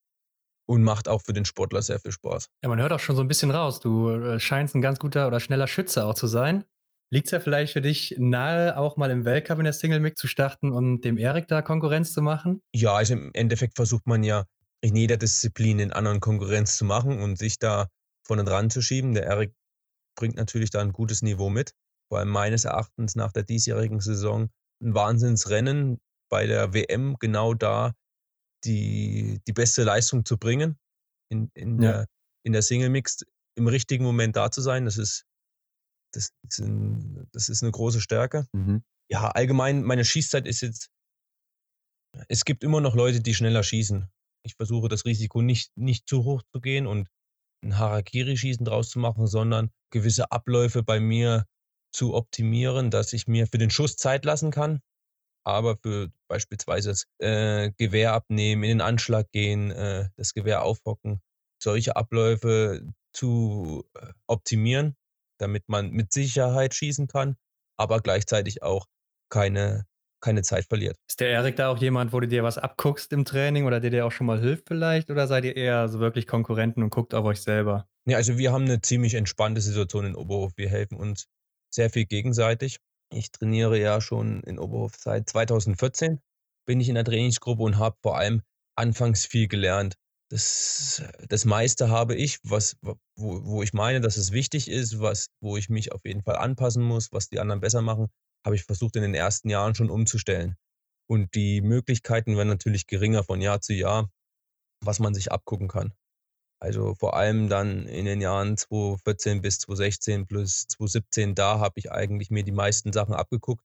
Speaker 3: und macht auch für den Sportler sehr viel Spaß.
Speaker 2: Ja, man hört auch schon so ein bisschen raus. Du äh, scheinst ein ganz guter oder schneller Schütze auch zu sein. Liegt es ja vielleicht für dich nahe, auch mal im Weltcup in der Single-Mix zu starten und dem Erik da Konkurrenz zu machen?
Speaker 3: Ja, also im Endeffekt versucht man ja in jeder Disziplin den anderen Konkurrenz zu machen und sich da vorne dran zu schieben. Der Erik bringt natürlich da ein gutes Niveau mit. Vor allem meines Erachtens nach der diesjährigen Saison ein Wahnsinnsrennen bei der WM genau da die, die beste Leistung zu bringen, in, in, ja. der, in der Single Mixed im richtigen Moment da zu sein. Das ist, das ist, ein, das ist eine große Stärke. Mhm. Ja, allgemein, meine Schießzeit ist jetzt, es gibt immer noch Leute, die schneller schießen. Ich versuche das Risiko nicht, nicht zu hoch zu gehen und ein Harakiri-Schießen draus zu machen, sondern gewisse Abläufe bei mir zu optimieren, dass ich mir für den Schuss Zeit lassen kann, aber für beispielsweise das äh, Gewehr abnehmen, in den Anschlag gehen, äh, das Gewehr aufhocken, solche Abläufe zu äh, optimieren, damit man mit Sicherheit schießen kann, aber gleichzeitig auch keine, keine Zeit verliert.
Speaker 2: Ist der Erik da auch jemand, wo du dir was abguckst im Training oder der dir auch schon mal hilft vielleicht? Oder seid ihr eher so wirklich Konkurrenten und guckt auf euch selber?
Speaker 3: Ja, also wir haben eine ziemlich entspannte Situation in Oberhof. Wir helfen uns sehr viel gegenseitig. Ich trainiere ja schon in Oberhof seit 2014, bin ich in der Trainingsgruppe und habe vor allem anfangs viel gelernt. Das, das meiste habe ich, was, wo, wo ich meine, dass es wichtig ist, was, wo ich mich auf jeden Fall anpassen muss, was die anderen besser machen, habe ich versucht in den ersten Jahren schon umzustellen. Und die Möglichkeiten werden natürlich geringer von Jahr zu Jahr, was man sich abgucken kann. Also vor allem dann in den Jahren 2014 bis 2016 plus 2017, da habe ich eigentlich mir die meisten Sachen abgeguckt.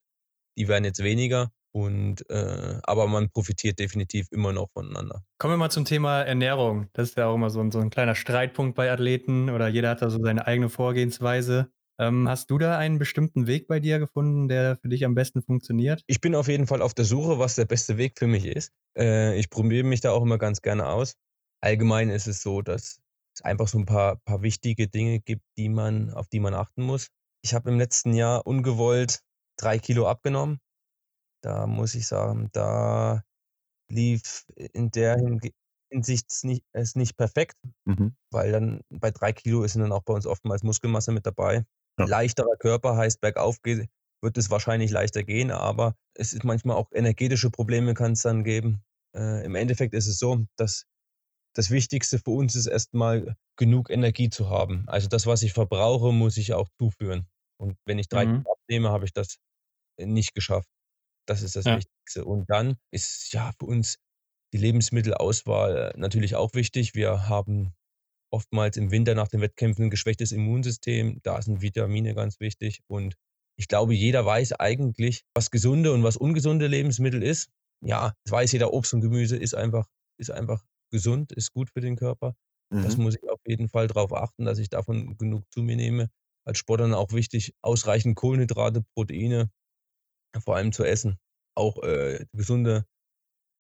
Speaker 3: Die werden jetzt weniger. Und äh, aber man profitiert definitiv immer noch voneinander.
Speaker 2: Kommen wir mal zum Thema Ernährung. Das ist ja auch immer so ein, so ein kleiner Streitpunkt bei Athleten oder jeder hat da so seine eigene Vorgehensweise. Ähm, hast du da einen bestimmten Weg bei dir gefunden, der für dich am besten funktioniert?
Speaker 3: Ich bin auf jeden Fall auf der Suche, was der beste Weg für mich ist. Äh, ich probiere mich da auch immer ganz gerne aus. Allgemein ist es so, dass es einfach so ein paar, paar wichtige Dinge gibt, die man, auf die man achten muss. Ich habe im letzten Jahr ungewollt drei Kilo abgenommen da muss ich sagen, da lief in der Hinsicht nicht, es nicht perfekt, mhm. weil dann bei drei Kilo ist dann auch bei uns oftmals Muskelmasse mit dabei. Ja. Leichterer Körper heißt, bergauf geht, wird es wahrscheinlich leichter gehen, aber es ist manchmal auch energetische Probleme kann es dann geben. Äh, Im Endeffekt ist es so, dass das Wichtigste für uns ist erstmal genug Energie zu haben. Also das, was ich verbrauche, muss ich auch zuführen. Und wenn ich drei mhm. Kilo abnehme, habe ich das nicht geschafft. Das ist das ja. Wichtigste. Und dann ist ja für uns die Lebensmittelauswahl natürlich auch wichtig. Wir haben oftmals im Winter nach den Wettkämpfen ein geschwächtes Immunsystem. Da sind Vitamine ganz wichtig. Und ich glaube, jeder weiß eigentlich, was gesunde und was ungesunde Lebensmittel ist. Ja, das weiß jeder, Obst und Gemüse ist einfach, ist einfach gesund, ist gut für den Körper. Mhm. Das muss ich auf jeden Fall darauf achten, dass ich davon genug zu mir nehme. Als Sportler auch wichtig, ausreichend Kohlenhydrate, Proteine, vor allem zu essen. Auch äh, gesunde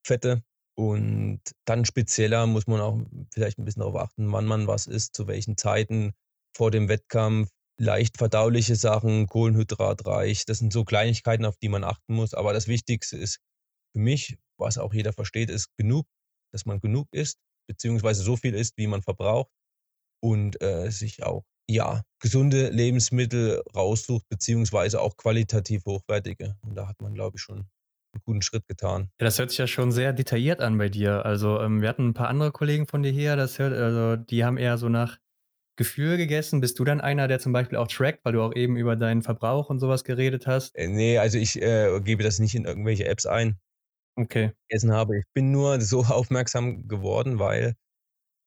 Speaker 3: Fette. Und dann spezieller muss man auch vielleicht ein bisschen darauf achten, wann man was isst, zu welchen Zeiten vor dem Wettkampf. Leicht verdauliche Sachen, kohlenhydratreich. Das sind so Kleinigkeiten, auf die man achten muss. Aber das Wichtigste ist für mich, was auch jeder versteht, ist genug, dass man genug isst, beziehungsweise so viel isst, wie man verbraucht und äh, sich auch ja, gesunde Lebensmittel raussucht, beziehungsweise auch qualitativ hochwertige. Und da hat man, glaube ich, schon einen guten Schritt getan.
Speaker 2: Ja, das hört sich ja schon sehr detailliert an bei dir. Also ähm, wir hatten ein paar andere Kollegen von dir hier, das hört, also die haben eher so nach Gefühl gegessen. Bist du dann einer, der zum Beispiel auch trackt, weil du auch eben über deinen Verbrauch und sowas geredet hast?
Speaker 3: Äh, nee, also ich äh, gebe das nicht in irgendwelche Apps ein.
Speaker 2: Okay.
Speaker 3: Gegessen habe. Ich bin nur so aufmerksam geworden, weil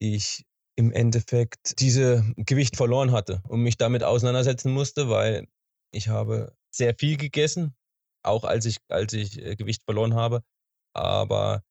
Speaker 3: ich im Endeffekt diese Gewicht verloren hatte und mich damit auseinandersetzen musste, weil ich habe sehr viel gegessen, auch als ich, als ich äh, Gewicht verloren habe. Aber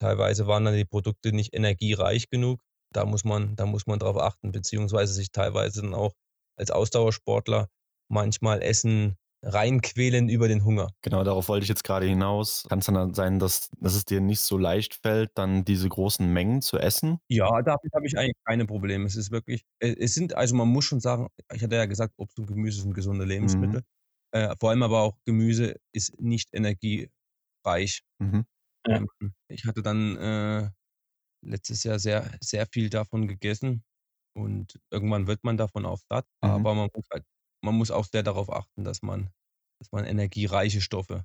Speaker 3: teilweise waren dann die Produkte nicht energiereich genug. Da muss man, da muss man drauf achten, beziehungsweise sich teilweise dann auch als Ausdauersportler manchmal Essen reinquälen über den Hunger.
Speaker 1: Genau, darauf wollte ich jetzt gerade hinaus. Kann es dann sein, dass, dass es dir nicht so leicht fällt, dann diese großen Mengen zu essen?
Speaker 3: Ja, damit habe ich eigentlich keine Probleme. Es ist wirklich, äh, es sind, also man muss schon sagen, ich hatte ja gesagt, Obst und Gemüse sind gesunde Lebensmittel. Mhm. Äh, vor allem aber auch Gemüse ist nicht energiereich. Mhm. Ähm, ich hatte dann äh, letztes Jahr sehr, sehr viel davon gegessen und irgendwann wird man davon auch satt, mhm. aber man muss halt man muss auch sehr darauf achten, dass man, dass man energiereiche Stoffe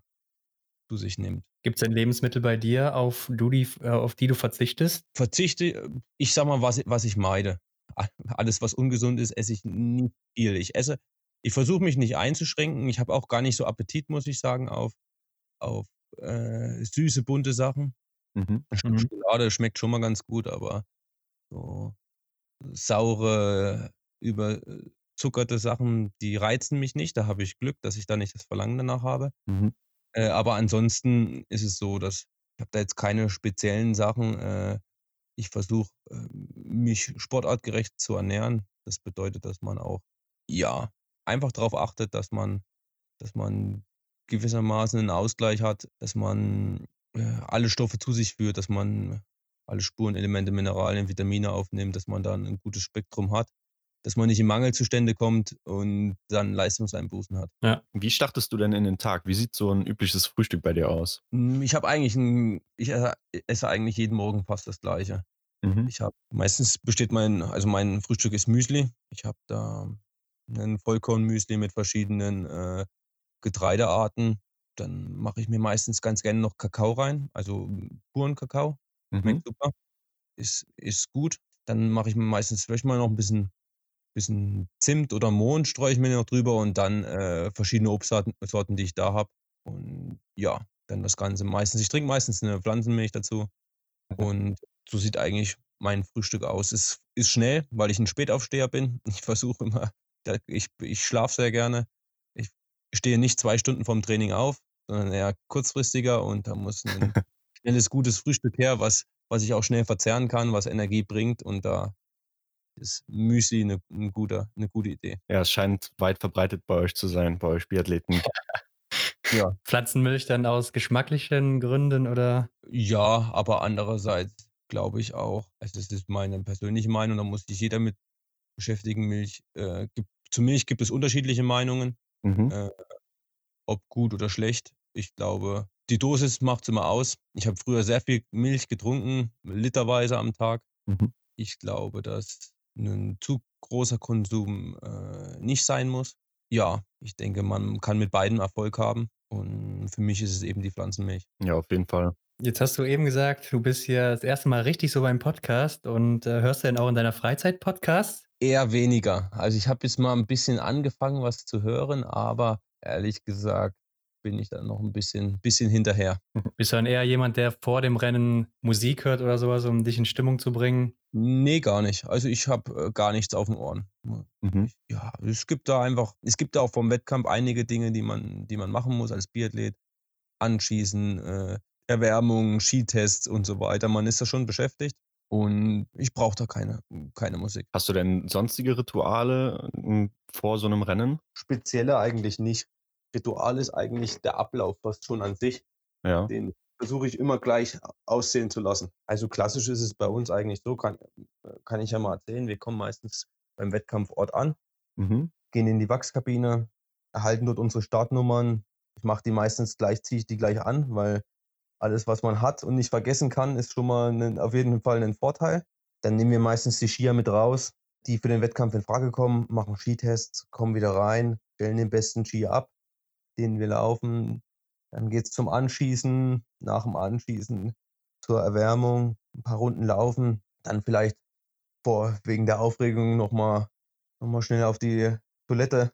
Speaker 3: zu sich nimmt.
Speaker 2: Gibt es denn Lebensmittel bei dir, auf, du die, äh, auf die du verzichtest?
Speaker 3: Verzichte, ich sag mal, was, was ich meide. Alles, was ungesund ist, esse ich nicht viel. Ich esse, ich versuche mich nicht einzuschränken. Ich habe auch gar nicht so Appetit, muss ich sagen, auf, auf äh, süße, bunte Sachen. Mhm. mhm. Schokolade schmeckt schon mal ganz gut, aber so saure, über, zuckerte Sachen, die reizen mich nicht. Da habe ich Glück, dass ich da nicht das Verlangen danach habe. Mhm. Äh, aber ansonsten ist es so, dass ich habe da jetzt keine speziellen Sachen. Äh, ich versuche, äh, mich sportartgerecht zu ernähren. Das bedeutet, dass man auch, ja, einfach darauf achtet, dass man, dass man gewissermaßen einen Ausgleich hat, dass man äh, alle Stoffe zu sich führt, dass man alle Spuren, Elemente, Mineralien, Vitamine aufnimmt, dass man dann ein gutes Spektrum hat dass man nicht in Mangelzustände kommt und dann Leistungseinbußen hat.
Speaker 1: Ja. Wie startest du denn in den Tag? Wie sieht so ein übliches Frühstück bei dir aus?
Speaker 3: Hm, ich habe eigentlich ein, ich esse eigentlich jeden Morgen fast das Gleiche. Mhm. Ich habe meistens besteht mein, also mein Frühstück ist Müsli. Ich habe da ein Vollkornmüsli mit verschiedenen äh, Getreidearten. Dann mache ich mir meistens ganz gerne noch Kakao rein, also puren Kakao. Mhm. Schmeckt super. Ist, ist gut. Dann mache ich mir meistens vielleicht mal noch ein bisschen bisschen Zimt oder Mohn streue ich mir noch drüber und dann äh, verschiedene Obstsorten, Sorten, die ich da habe. Und ja, dann das Ganze meistens. Ich trinke meistens eine Pflanzenmilch dazu. Und so sieht eigentlich mein Frühstück aus. Es ist schnell, weil ich ein Spätaufsteher bin. Ich versuche immer, ich, ich schlafe sehr gerne. Ich stehe nicht zwei Stunden vorm Training auf, sondern eher kurzfristiger und da muss ein schnelles, gutes Frühstück her, was, was ich auch schnell verzehren kann, was Energie bringt und da ist Müsli eine, eine, gute, eine gute Idee.
Speaker 1: Ja, es scheint weit verbreitet bei euch zu sein, bei euch Biathleten.
Speaker 2: ja. Pflanzenmilch dann aus geschmacklichen Gründen oder?
Speaker 3: Ja, aber andererseits glaube ich auch, also das ist meine persönliche Meinung, da muss sich jeder mit beschäftigen. Milch, äh, gibt, zu Milch gibt es unterschiedliche Meinungen, mhm. äh, ob gut oder schlecht. Ich glaube, die Dosis macht es immer aus. Ich habe früher sehr viel Milch getrunken, literweise am Tag. Mhm. Ich glaube, dass ein zu großer Konsum äh, nicht sein muss. Ja, ich denke, man kann mit beiden Erfolg haben. Und für mich ist es eben die Pflanzenmilch.
Speaker 1: Ja, auf jeden Fall.
Speaker 2: Jetzt hast du eben gesagt, du bist hier das erste Mal richtig so beim Podcast und äh, hörst du denn auch in deiner Freizeit Podcasts?
Speaker 3: Eher weniger. Also ich habe jetzt mal ein bisschen angefangen, was zu hören, aber ehrlich gesagt bin ich dann noch ein bisschen, bisschen hinterher.
Speaker 2: Bist du dann eher jemand, der vor dem Rennen Musik hört oder sowas, um dich in Stimmung zu bringen?
Speaker 3: Nee, gar nicht. Also ich habe äh, gar nichts auf den Ohren. Mhm. Ja, es gibt da einfach, es gibt da auch vom Wettkampf einige Dinge, die man, die man machen muss als Biathlet. Anschießen, äh, Erwärmung, Skitests und so weiter. Man ist da schon beschäftigt. Und ich brauche da keine, keine Musik.
Speaker 1: Hast du denn sonstige Rituale hm, vor so einem Rennen?
Speaker 3: Spezielle eigentlich nicht. Ritual ist eigentlich der Ablauf fast schon an sich. Ja. Den versuche ich immer gleich aussehen zu lassen. Also klassisch ist es bei uns eigentlich so, kann, kann ich ja mal erzählen. Wir kommen meistens beim Wettkampfort an, mhm. gehen in die Wachskabine, erhalten dort unsere Startnummern. Ich mache die meistens gleich, ziehe ich die gleich an, weil alles, was man hat und nicht vergessen kann, ist schon mal ein, auf jeden Fall ein Vorteil. Dann nehmen wir meistens die Skier mit raus, die für den Wettkampf in Frage kommen, machen Skitests, kommen wieder rein, stellen den besten Ski ab, den wir laufen. Dann geht es zum Anschießen, nach dem Anschießen zur Erwärmung, ein paar Runden laufen, dann vielleicht vor, wegen der Aufregung nochmal noch mal schnell auf die Toilette.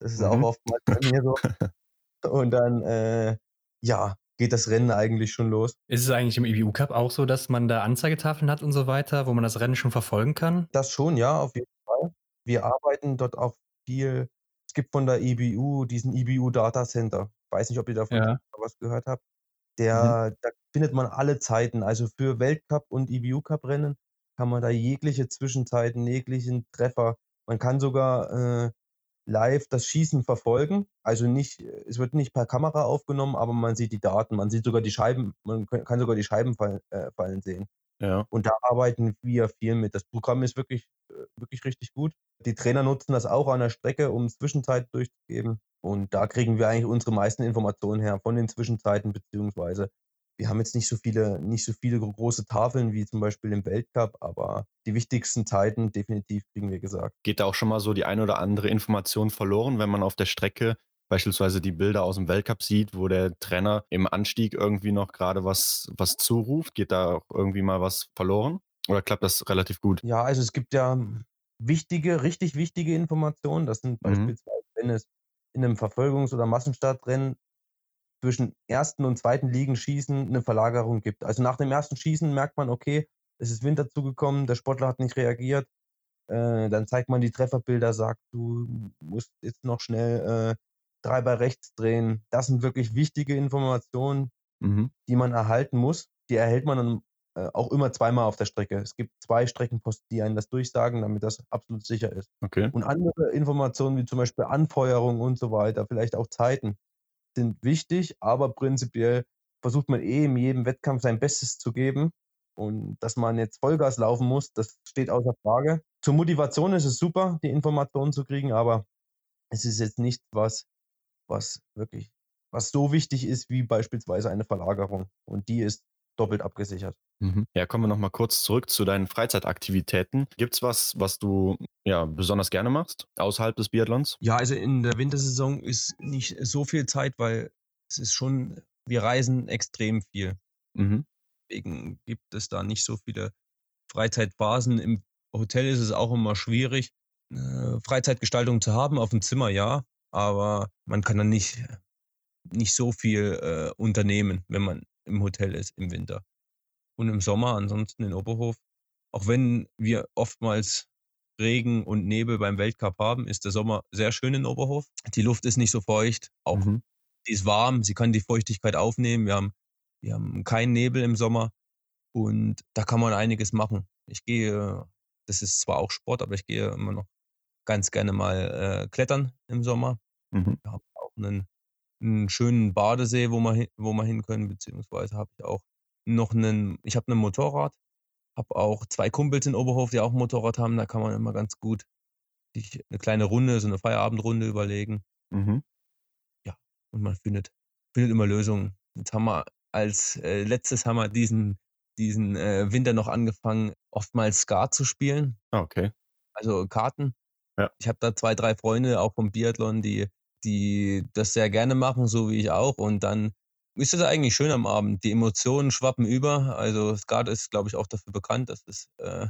Speaker 3: Das ist mhm. auch oftmals bei mir so. Und dann, äh, ja, geht das Rennen eigentlich schon los.
Speaker 2: Ist es eigentlich im EBU Cup auch so, dass man da Anzeigetafeln hat und so weiter, wo man das Rennen schon verfolgen kann?
Speaker 3: Das schon, ja, auf jeden Fall. Wir arbeiten dort auch viel. Es gibt von der EBU diesen EBU Data Center. Ich weiß nicht, ob ihr davon ja. was gehört habt. Der, mhm. Da findet man alle Zeiten. Also für Weltcup und EBU Cup Rennen kann man da jegliche Zwischenzeiten, jeglichen Treffer. Man kann sogar äh, live das Schießen verfolgen. Also nicht, es wird nicht per Kamera aufgenommen, aber man sieht die Daten, man sieht sogar die Scheiben, man kann sogar die Scheiben fallen, äh, fallen sehen. Ja. Und da arbeiten wir viel mit. Das Programm ist wirklich, äh, wirklich richtig gut. Die Trainer nutzen das auch an der Strecke, um Zwischenzeiten durchzugeben. Und da kriegen wir eigentlich unsere meisten Informationen her von den Zwischenzeiten, beziehungsweise wir haben jetzt nicht so viele, nicht so viele große Tafeln wie zum Beispiel im Weltcup, aber die wichtigsten Zeiten definitiv kriegen wir gesagt.
Speaker 1: Geht da auch schon mal so die ein oder andere Information verloren, wenn man auf der Strecke beispielsweise die Bilder aus dem Weltcup sieht, wo der Trainer im Anstieg irgendwie noch gerade was, was zuruft? Geht da auch irgendwie mal was verloren? Oder klappt das relativ gut?
Speaker 3: Ja, also es gibt ja wichtige, richtig wichtige Informationen. Das sind mhm. beispielsweise, wenn es in einem Verfolgungs- oder Massenstartrennen zwischen ersten und zweiten Ligen Schießen eine Verlagerung gibt. Also nach dem ersten Schießen merkt man, okay, es ist Winter zugekommen, der Sportler hat nicht reagiert. Äh, dann zeigt man die Trefferbilder, sagt, du musst jetzt noch schnell äh, drei bei rechts drehen. Das sind wirklich wichtige Informationen, mhm. die man erhalten muss. Die erhält man dann äh, auch immer zweimal auf der Strecke. Es gibt zwei Streckenposten, die einen das durchsagen, damit das absolut sicher ist. Okay. Und andere Informationen wie zum Beispiel Anfeuerung und so weiter, vielleicht auch Zeiten, sind wichtig, aber prinzipiell versucht man eh in jedem Wettkampf sein Bestes zu geben. Und dass man jetzt Vollgas laufen muss, das steht außer Frage. Zur Motivation ist es super, die Informationen zu kriegen, aber es ist jetzt nicht was, was wirklich, was so wichtig ist wie beispielsweise eine Verlagerung. Und die ist doppelt abgesichert.
Speaker 1: Mhm. Ja, kommen wir nochmal kurz zurück zu deinen Freizeitaktivitäten. Gibt es was, was du ja besonders gerne machst, außerhalb des Biathlons?
Speaker 3: Ja, also in der Wintersaison ist nicht so viel Zeit, weil es ist schon, wir reisen extrem viel. Mhm. Deswegen gibt es da nicht so viele Freizeitphasen. Im Hotel ist es auch immer schwierig, äh, Freizeitgestaltung zu haben. Auf dem Zimmer ja, aber man kann dann nicht, nicht so viel äh, unternehmen, wenn man im Hotel ist im Winter. Und im Sommer ansonsten in Oberhof auch wenn wir oftmals Regen und Nebel beim Weltcup haben, ist der Sommer sehr schön in Oberhof. Die Luft ist nicht so feucht, auch mhm. die ist warm, sie kann die Feuchtigkeit aufnehmen. Wir haben, wir haben keinen Nebel im Sommer und da kann man einiges machen. Ich gehe, das ist zwar auch Sport, aber ich gehe immer noch ganz gerne mal äh, klettern im Sommer. Mhm. Wir haben auch einen, einen schönen Badesee, wo wir, wo wir hin können, beziehungsweise habe ich auch noch einen, ich habe ein Motorrad, habe auch zwei Kumpels in Oberhof, die auch ein Motorrad haben. Da kann man immer ganz gut sich eine kleine Runde, so eine Feierabendrunde überlegen. Mhm. Ja, und man findet, findet immer Lösungen. Jetzt haben wir als äh, letztes haben wir diesen, diesen äh, Winter noch angefangen, oftmals Skat zu spielen.
Speaker 1: Ah, okay.
Speaker 3: Also Karten. Ja. Ich habe da zwei, drei Freunde, auch vom Biathlon, die, die das sehr gerne machen, so wie ich auch. Und dann ist es eigentlich schön am Abend. Die Emotionen schwappen über. Also Skat ist, glaube ich, auch dafür bekannt, dass es äh,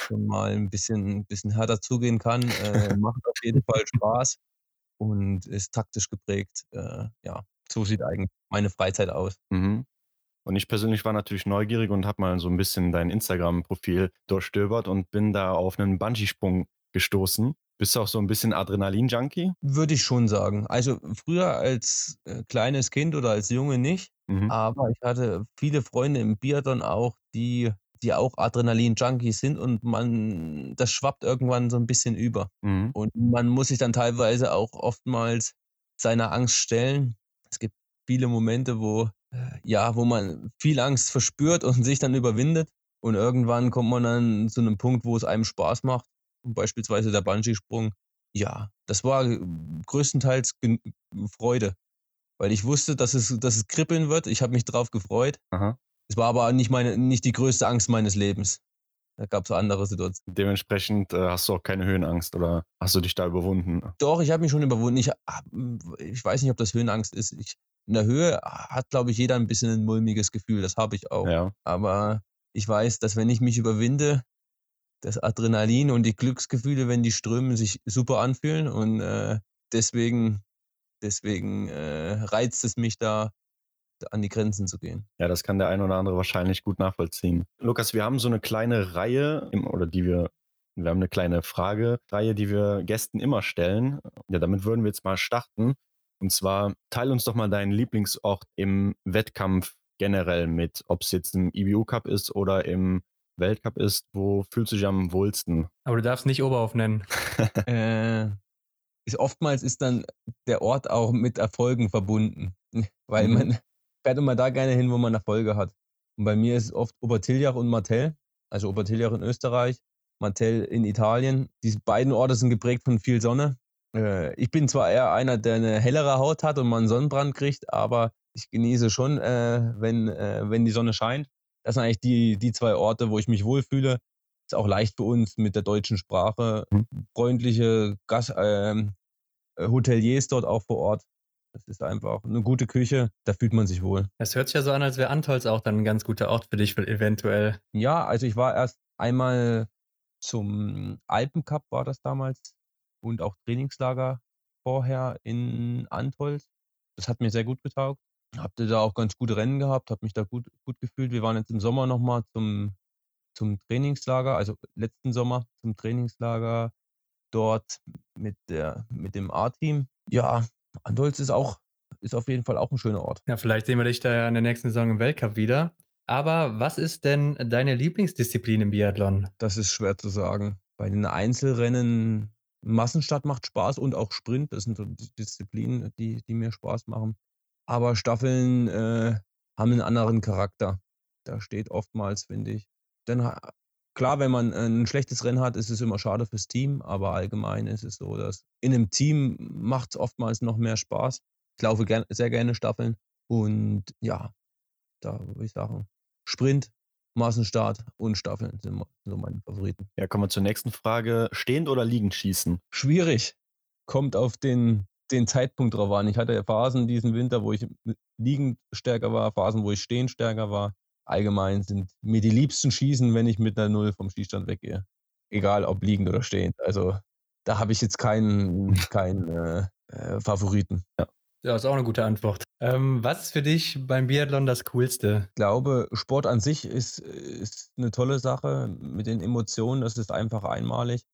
Speaker 3: schon mal ein bisschen, ein bisschen härter zugehen kann. Äh, macht auf jeden Fall Spaß und ist taktisch geprägt. Äh, ja, so sieht eigentlich meine Freizeit aus.
Speaker 1: Mhm. Und ich persönlich war natürlich neugierig und habe mal so ein bisschen dein Instagram-Profil durchstöbert und bin da auf einen Bungee-Sprung gestoßen. Bist du auch so ein bisschen Adrenalin-Junkie?
Speaker 3: Würde ich schon sagen. Also früher als äh, kleines Kind oder als Junge nicht, mhm. aber ich hatte viele Freunde im Biathlon auch, die, die auch Adrenalin-Junkies sind und man, das schwappt irgendwann so ein bisschen über. Mhm. Und man muss sich dann teilweise auch oftmals seiner Angst stellen. Es gibt viele Momente, wo, äh, ja, wo man viel Angst verspürt und sich dann überwindet. Und irgendwann kommt man dann zu einem Punkt, wo es einem Spaß macht beispielsweise der Bungee-Sprung, ja, das war äh, größtenteils Freude, weil ich wusste, dass es, dass es kribbeln wird. Ich habe mich darauf gefreut. Aha. Es war aber nicht, meine, nicht die größte Angst meines Lebens. Da gab es andere Situationen.
Speaker 1: Dementsprechend äh, hast du auch keine Höhenangst oder hast du dich da überwunden?
Speaker 3: Doch, ich habe mich schon überwunden. Ich, ich weiß nicht, ob das Höhenangst ist. Ich, in der Höhe hat, glaube ich, jeder ein bisschen ein mulmiges Gefühl. Das habe ich auch. Ja. Aber ich weiß, dass wenn ich mich überwinde, das Adrenalin und die Glücksgefühle, wenn die strömen, sich super anfühlen. Und äh, deswegen, deswegen äh, reizt es mich da, an die Grenzen zu gehen.
Speaker 1: Ja, das kann der ein oder andere wahrscheinlich gut nachvollziehen. Lukas, wir haben so eine kleine Reihe, oder die wir, wir haben eine kleine Fragereihe, die wir Gästen immer stellen. Ja, damit würden wir jetzt mal starten. Und zwar, teil uns doch mal deinen Lieblingsort im Wettkampf generell mit, ob es jetzt im IBU Cup ist oder im Weltcup ist, wo fühlst du dich am wohlsten?
Speaker 2: Aber du darfst nicht Oberhof nennen.
Speaker 3: äh, ist, oftmals ist dann der Ort auch mit Erfolgen verbunden, weil mhm. man fährt immer da gerne hin, wo man Erfolge hat. Und bei mir ist es oft Obertiljach und Martell, also Obertiljach in Österreich, Martell in Italien. Diese beiden Orte sind geprägt von viel Sonne. Äh, ich bin zwar eher einer, der eine hellere Haut hat und man einen Sonnenbrand kriegt, aber ich genieße schon, äh, wenn, äh, wenn die Sonne scheint. Das sind eigentlich die, die zwei Orte, wo ich mich wohlfühle. Ist auch leicht für uns mit der deutschen Sprache. Mhm. Freundliche Gas ähm, äh, Hoteliers dort auch vor Ort. Das ist einfach eine gute Küche, da fühlt man sich wohl.
Speaker 2: Es hört sich ja so an, als wäre Antolz auch dann ein ganz guter Ort für dich, eventuell.
Speaker 3: Ja, also ich war erst einmal zum Alpencup, war das damals, und auch Trainingslager vorher in Antolz. Das hat mir sehr gut getaugt. Habt ihr da auch ganz gute Rennen gehabt, habe mich da gut, gut gefühlt. Wir waren jetzt im Sommer nochmal zum, zum Trainingslager, also letzten Sommer zum Trainingslager dort mit, der, mit dem A-Team. Ja, Andolz ist auch, ist auf jeden Fall auch ein schöner Ort.
Speaker 2: Ja, vielleicht sehen wir dich da ja in der nächsten Saison im Weltcup wieder. Aber was ist denn deine Lieblingsdisziplin im Biathlon?
Speaker 3: Das ist schwer zu sagen. Bei den Einzelrennen Massenstart macht Spaß und auch Sprint. Das sind so Disziplinen, die, die mir Spaß machen. Aber Staffeln äh, haben einen anderen Charakter. Da steht oftmals, finde ich. Denn klar, wenn man ein schlechtes Rennen hat, ist es immer schade fürs Team, aber allgemein ist es so, dass in einem Team macht es oftmals noch mehr Spaß. Ich laufe gern, sehr gerne Staffeln und ja, da würde ich sagen, Sprint, Massenstart und Staffeln sind so meine Favoriten.
Speaker 1: Ja, kommen wir zur nächsten Frage. Stehend oder liegend schießen?
Speaker 3: Schwierig. Kommt auf den den Zeitpunkt drauf an. Ich hatte ja Phasen diesen Winter, wo ich liegend stärker war, Phasen, wo ich stehend stärker war. Allgemein sind mir die liebsten Schießen, wenn ich mit einer Null vom Schießstand weggehe. Egal ob liegend oder stehend. Also da habe ich jetzt keinen, keinen äh, äh, Favoriten.
Speaker 1: Ja.
Speaker 2: Ja, ist auch eine gute Antwort. Ähm, was ist für dich beim Biathlon das Coolste?
Speaker 3: Ich glaube, Sport an sich ist, ist eine tolle Sache mit den Emotionen. Das ist einfach einmalig.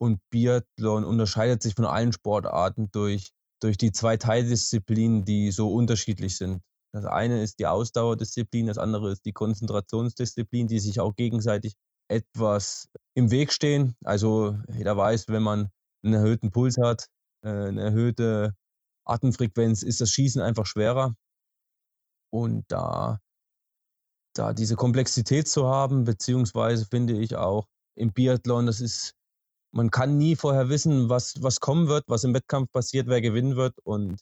Speaker 3: Und Biathlon unterscheidet sich von allen Sportarten durch, durch die zwei Teildisziplinen, die so unterschiedlich sind. Das eine ist die Ausdauerdisziplin, das andere ist die Konzentrationsdisziplin, die sich auch gegenseitig etwas im Weg stehen. Also jeder weiß, wenn man einen erhöhten Puls hat, äh, eine erhöhte Atemfrequenz, ist das Schießen einfach schwerer. Und da, da diese Komplexität zu haben, beziehungsweise finde ich auch im Biathlon, das ist, man kann nie vorher wissen, was, was kommen wird, was im Wettkampf passiert, wer gewinnen wird. Und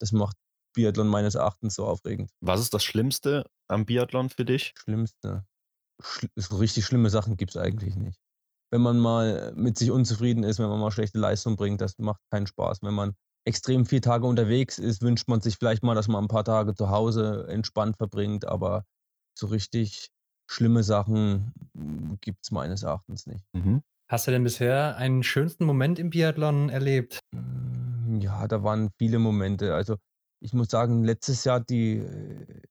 Speaker 3: das macht Biathlon meines Erachtens so aufregend.
Speaker 1: Was ist das Schlimmste am Biathlon für dich?
Speaker 3: Schlimmste. Schl so richtig schlimme Sachen gibt es eigentlich nicht. Wenn man mal mit sich unzufrieden ist, wenn man mal schlechte Leistung bringt, das macht keinen Spaß. Wenn man extrem viele Tage unterwegs ist, wünscht man sich vielleicht mal, dass man ein paar Tage zu Hause entspannt verbringt, aber so richtig schlimme Sachen gibt es meines Erachtens nicht.
Speaker 2: Mhm. Hast du denn bisher einen schönsten Moment im Biathlon erlebt?
Speaker 3: Hm, ja, da waren viele Momente. Also ich muss sagen, letztes Jahr die,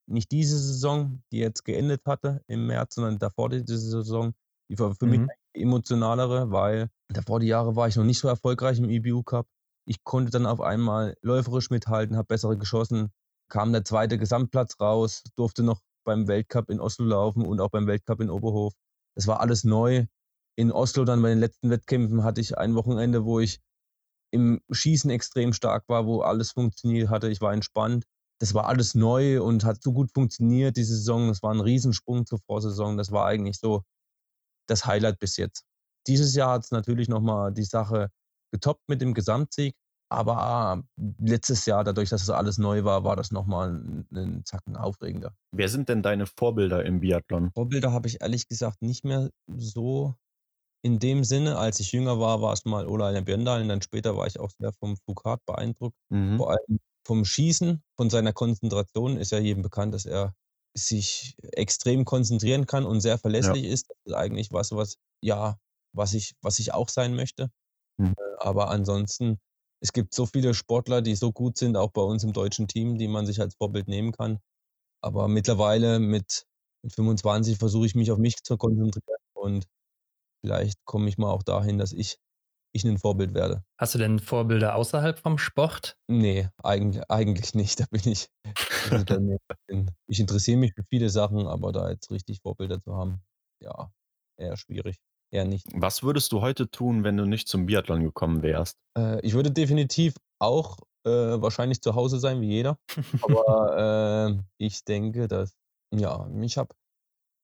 Speaker 3: nicht diese Saison, die jetzt geendet hatte im März, sondern davor diese Saison, die war für mhm. mich die emotionalere, weil davor die Jahre war ich noch nicht so erfolgreich im EBU Cup. Ich konnte dann auf einmal läuferisch mithalten, habe bessere geschossen, kam der zweite Gesamtplatz raus, durfte noch beim Weltcup in Oslo laufen und auch beim Weltcup in Oberhof. Das war alles neu. In Oslo dann bei den letzten Wettkämpfen hatte ich ein Wochenende, wo ich im Schießen extrem stark war, wo alles funktioniert hatte. Ich war entspannt. Das war alles neu und hat so gut funktioniert, diese Saison. Das war ein Riesensprung zur Vorsaison. Das war eigentlich so das Highlight bis jetzt. Dieses Jahr hat es natürlich nochmal die Sache getoppt mit dem Gesamtsieg. Aber letztes Jahr, dadurch, dass es alles neu war, war das nochmal einen Zacken aufregender.
Speaker 1: Wer sind denn deine Vorbilder im Biathlon?
Speaker 3: Vorbilder habe ich ehrlich gesagt nicht mehr so in dem Sinne, als ich jünger war, war es mal Ola Björndal und dann später war ich auch sehr vom Foucault beeindruckt. Mhm. Vor allem vom Schießen, von seiner Konzentration ist ja jedem bekannt, dass er sich extrem konzentrieren kann und sehr verlässlich ja. ist. Das ist eigentlich was, was, ja, was ich, was ich auch sein möchte. Mhm. Aber ansonsten, es gibt so viele Sportler, die so gut sind, auch bei uns im deutschen Team, die man sich als Vorbild nehmen kann. Aber mittlerweile mit, mit 25 versuche ich mich auf mich zu konzentrieren und vielleicht komme ich mal auch dahin, dass ich, ich ein Vorbild werde.
Speaker 2: Hast du denn Vorbilder außerhalb vom Sport?
Speaker 3: Nee, eigentlich, eigentlich nicht. Da bin ich. ich interessiere mich für viele Sachen, aber da jetzt richtig Vorbilder zu haben, ja, eher schwierig. Eher nicht.
Speaker 1: Was würdest du heute tun, wenn du nicht zum Biathlon gekommen wärst?
Speaker 3: Äh, ich würde definitiv auch äh, wahrscheinlich zu Hause sein, wie jeder. Aber äh, ich denke, dass, ja, ich habe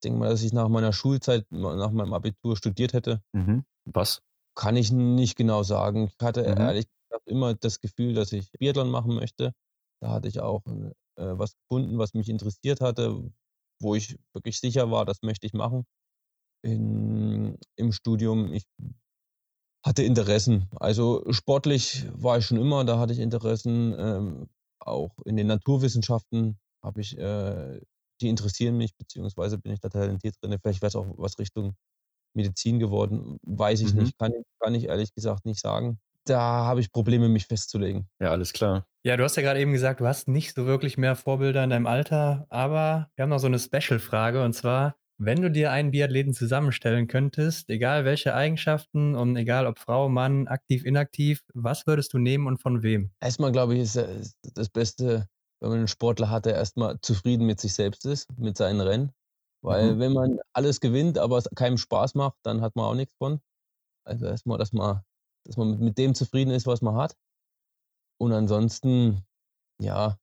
Speaker 3: denke mal, dass ich nach meiner Schulzeit, nach meinem Abitur studiert hätte.
Speaker 1: Mhm. Was?
Speaker 3: Kann ich nicht genau sagen. Ich hatte mhm. ehrlich gesagt immer das Gefühl, dass ich Biathlon machen möchte. Da hatte ich auch äh, was gefunden, was mich interessiert hatte, wo ich wirklich sicher war, das möchte ich machen. In, Im Studium, ich hatte Interessen. Also sportlich war ich schon immer, da hatte ich Interessen. Ähm, auch in den Naturwissenschaften habe ich äh, die interessieren mich, beziehungsweise bin ich da talentiert drin. Vielleicht wäre es auch was Richtung Medizin geworden, weiß ich mhm. nicht, kann, kann ich ehrlich gesagt nicht sagen. Da habe ich Probleme, mich festzulegen.
Speaker 1: Ja, alles klar.
Speaker 2: Ja, du hast ja gerade eben gesagt, du hast nicht so wirklich mehr Vorbilder in deinem Alter, aber wir haben noch so eine Special-Frage und zwar, wenn du dir einen Biathleten zusammenstellen könntest, egal welche Eigenschaften und egal ob Frau, Mann, aktiv, inaktiv, was würdest du nehmen und von wem?
Speaker 3: Erstmal glaube ich, ist das Beste, wenn man einen Sportler hat, der erstmal zufrieden mit sich selbst ist, mit seinen Rennen. Weil mhm. wenn man alles gewinnt, aber es keinem Spaß macht, dann hat man auch nichts von. Also erstmal, dass man, dass man mit dem zufrieden ist, was man hat. Und ansonsten, ja,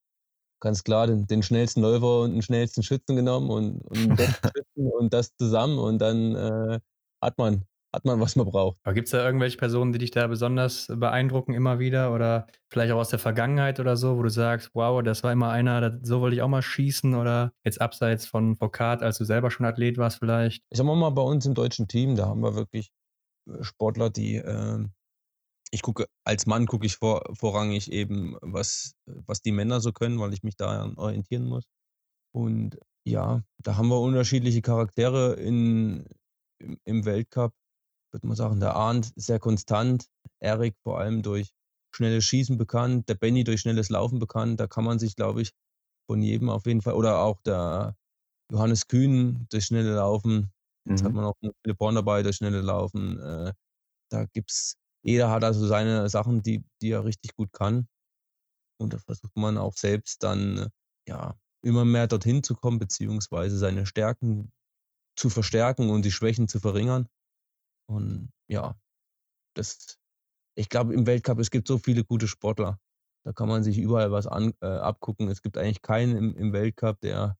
Speaker 3: ganz klar, den, den schnellsten Läufer und den schnellsten Schützen genommen und, und, und das zusammen und dann äh, hat man hat man, was man braucht.
Speaker 2: Gibt es da irgendwelche Personen, die dich da besonders beeindrucken immer wieder oder vielleicht auch aus der Vergangenheit oder so, wo du sagst, wow, das war immer einer, so wollte ich auch mal schießen oder jetzt abseits von Vokat, als du selber schon Athlet warst vielleicht?
Speaker 3: Ich sag mal, bei uns im deutschen Team, da haben wir wirklich äh, Sportler, die, äh, ich gucke, als Mann gucke ich vor, vorrangig eben, was, was die Männer so können, weil ich mich daran orientieren muss. Und ja, da haben wir unterschiedliche Charaktere in, im Weltcup würde man sagen, der Arndt sehr konstant, Erik vor allem durch, schnelles Schießen bekannt, der Benny durch schnelles Laufen bekannt. Da kann man sich, glaube ich, von jedem auf jeden Fall, oder auch der Johannes Kühn durch schnelle Laufen. Jetzt mhm. hat man auch viele Born dabei durch schnelle Laufen. Äh, da gibt's, jeder hat also seine Sachen, die, die er richtig gut kann. Und da versucht man auch selbst dann, ja, immer mehr dorthin zu kommen, beziehungsweise seine Stärken zu verstärken und die Schwächen zu verringern. Und ja, das, ich glaube, im Weltcup, es gibt so viele gute Sportler. Da kann man sich überall was an, äh, abgucken. Es gibt eigentlich keinen im, im Weltcup, der,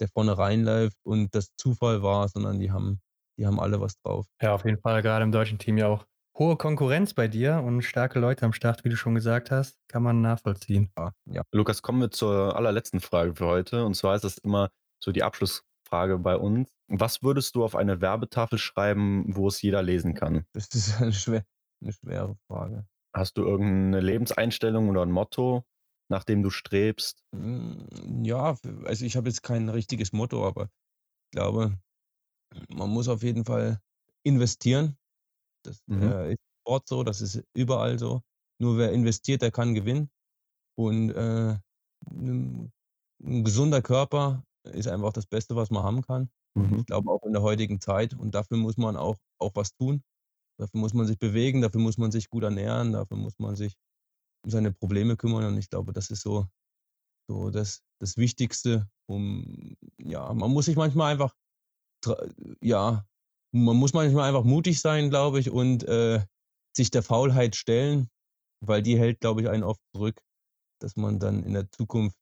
Speaker 3: der vorne reinläuft und das Zufall war, sondern die haben, die haben alle was drauf.
Speaker 2: Ja, auf jeden Fall, gerade im deutschen Team ja auch hohe Konkurrenz bei dir und starke Leute am Start, wie du schon gesagt hast, kann man nachvollziehen.
Speaker 1: Ja, ja. Lukas, kommen wir zur allerletzten Frage für heute. Und zwar ist das immer so die Abschlussfrage bei uns. Was würdest du auf eine Werbetafel schreiben, wo es jeder lesen kann?
Speaker 3: Das ist eine, schwer, eine schwere Frage.
Speaker 1: Hast du irgendeine Lebenseinstellung oder ein Motto, nach dem du strebst?
Speaker 3: Hm, ja, also ich habe jetzt kein richtiges Motto, aber ich glaube, man muss auf jeden Fall investieren. Das mhm. äh, ist Sport so, das ist überall so. Nur wer investiert, der kann gewinnen. Und äh, ein, ein gesunder Körper ist einfach das Beste, was man haben kann. Mhm. Ich glaube auch in der heutigen Zeit. Und dafür muss man auch, auch was tun. Dafür muss man sich bewegen, dafür muss man sich gut ernähren, dafür muss man sich um seine Probleme kümmern. Und ich glaube, das ist so, so das, das Wichtigste. Um, ja, man muss sich manchmal einfach, ja, man muss manchmal einfach mutig sein, glaube ich, und äh, sich der Faulheit stellen, weil die hält, glaube ich, einen oft zurück, dass man dann in der Zukunft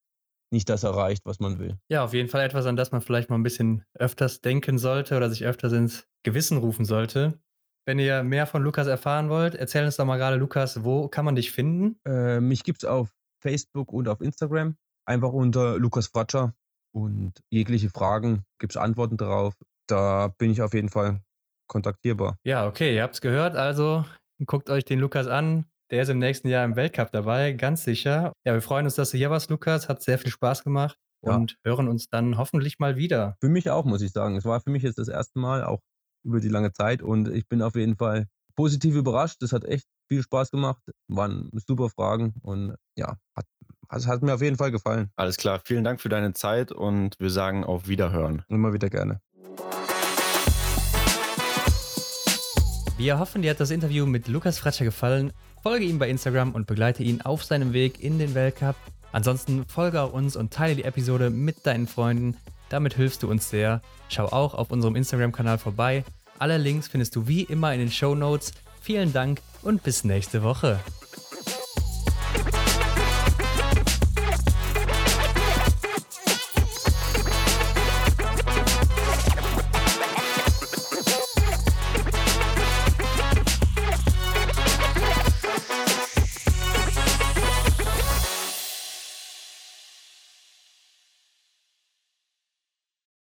Speaker 3: nicht das erreicht, was man will.
Speaker 2: Ja, auf jeden Fall etwas, an das man vielleicht mal ein bisschen öfters denken sollte oder sich öfters ins Gewissen rufen sollte. Wenn ihr mehr von Lukas erfahren wollt, erzähl uns doch mal gerade, Lukas, wo kann man dich finden?
Speaker 3: Äh, mich gibt es auf Facebook und auf Instagram. Einfach unter Lukas Fratscher. Und jegliche Fragen gibt es Antworten darauf. Da bin ich auf jeden Fall kontaktierbar.
Speaker 2: Ja, okay, ihr habt es gehört. Also guckt euch den Lukas an. Der ist im nächsten Jahr im Weltcup dabei, ganz sicher. Ja, wir freuen uns, dass du hier warst, Lukas. Hat sehr viel Spaß gemacht ja. und hören uns dann hoffentlich mal wieder.
Speaker 3: Für mich auch, muss ich sagen. Es war für mich jetzt das erste Mal, auch über die lange Zeit. Und ich bin auf jeden Fall positiv überrascht. Das hat echt viel Spaß gemacht. Waren super Fragen und ja, hat, hat, hat mir auf jeden Fall gefallen.
Speaker 1: Alles klar. Vielen Dank für deine Zeit und wir sagen auf Wiederhören.
Speaker 3: Immer wieder gerne.
Speaker 2: Wir hoffen, dir hat das Interview mit Lukas Fratscher gefallen. Folge ihm bei Instagram und begleite ihn auf seinem Weg in den Weltcup. Ansonsten folge auch uns und teile die Episode mit deinen Freunden. Damit hilfst du uns sehr. Schau auch auf unserem Instagram-Kanal vorbei. Alle Links findest du wie immer in den Show Notes. Vielen Dank und bis nächste Woche.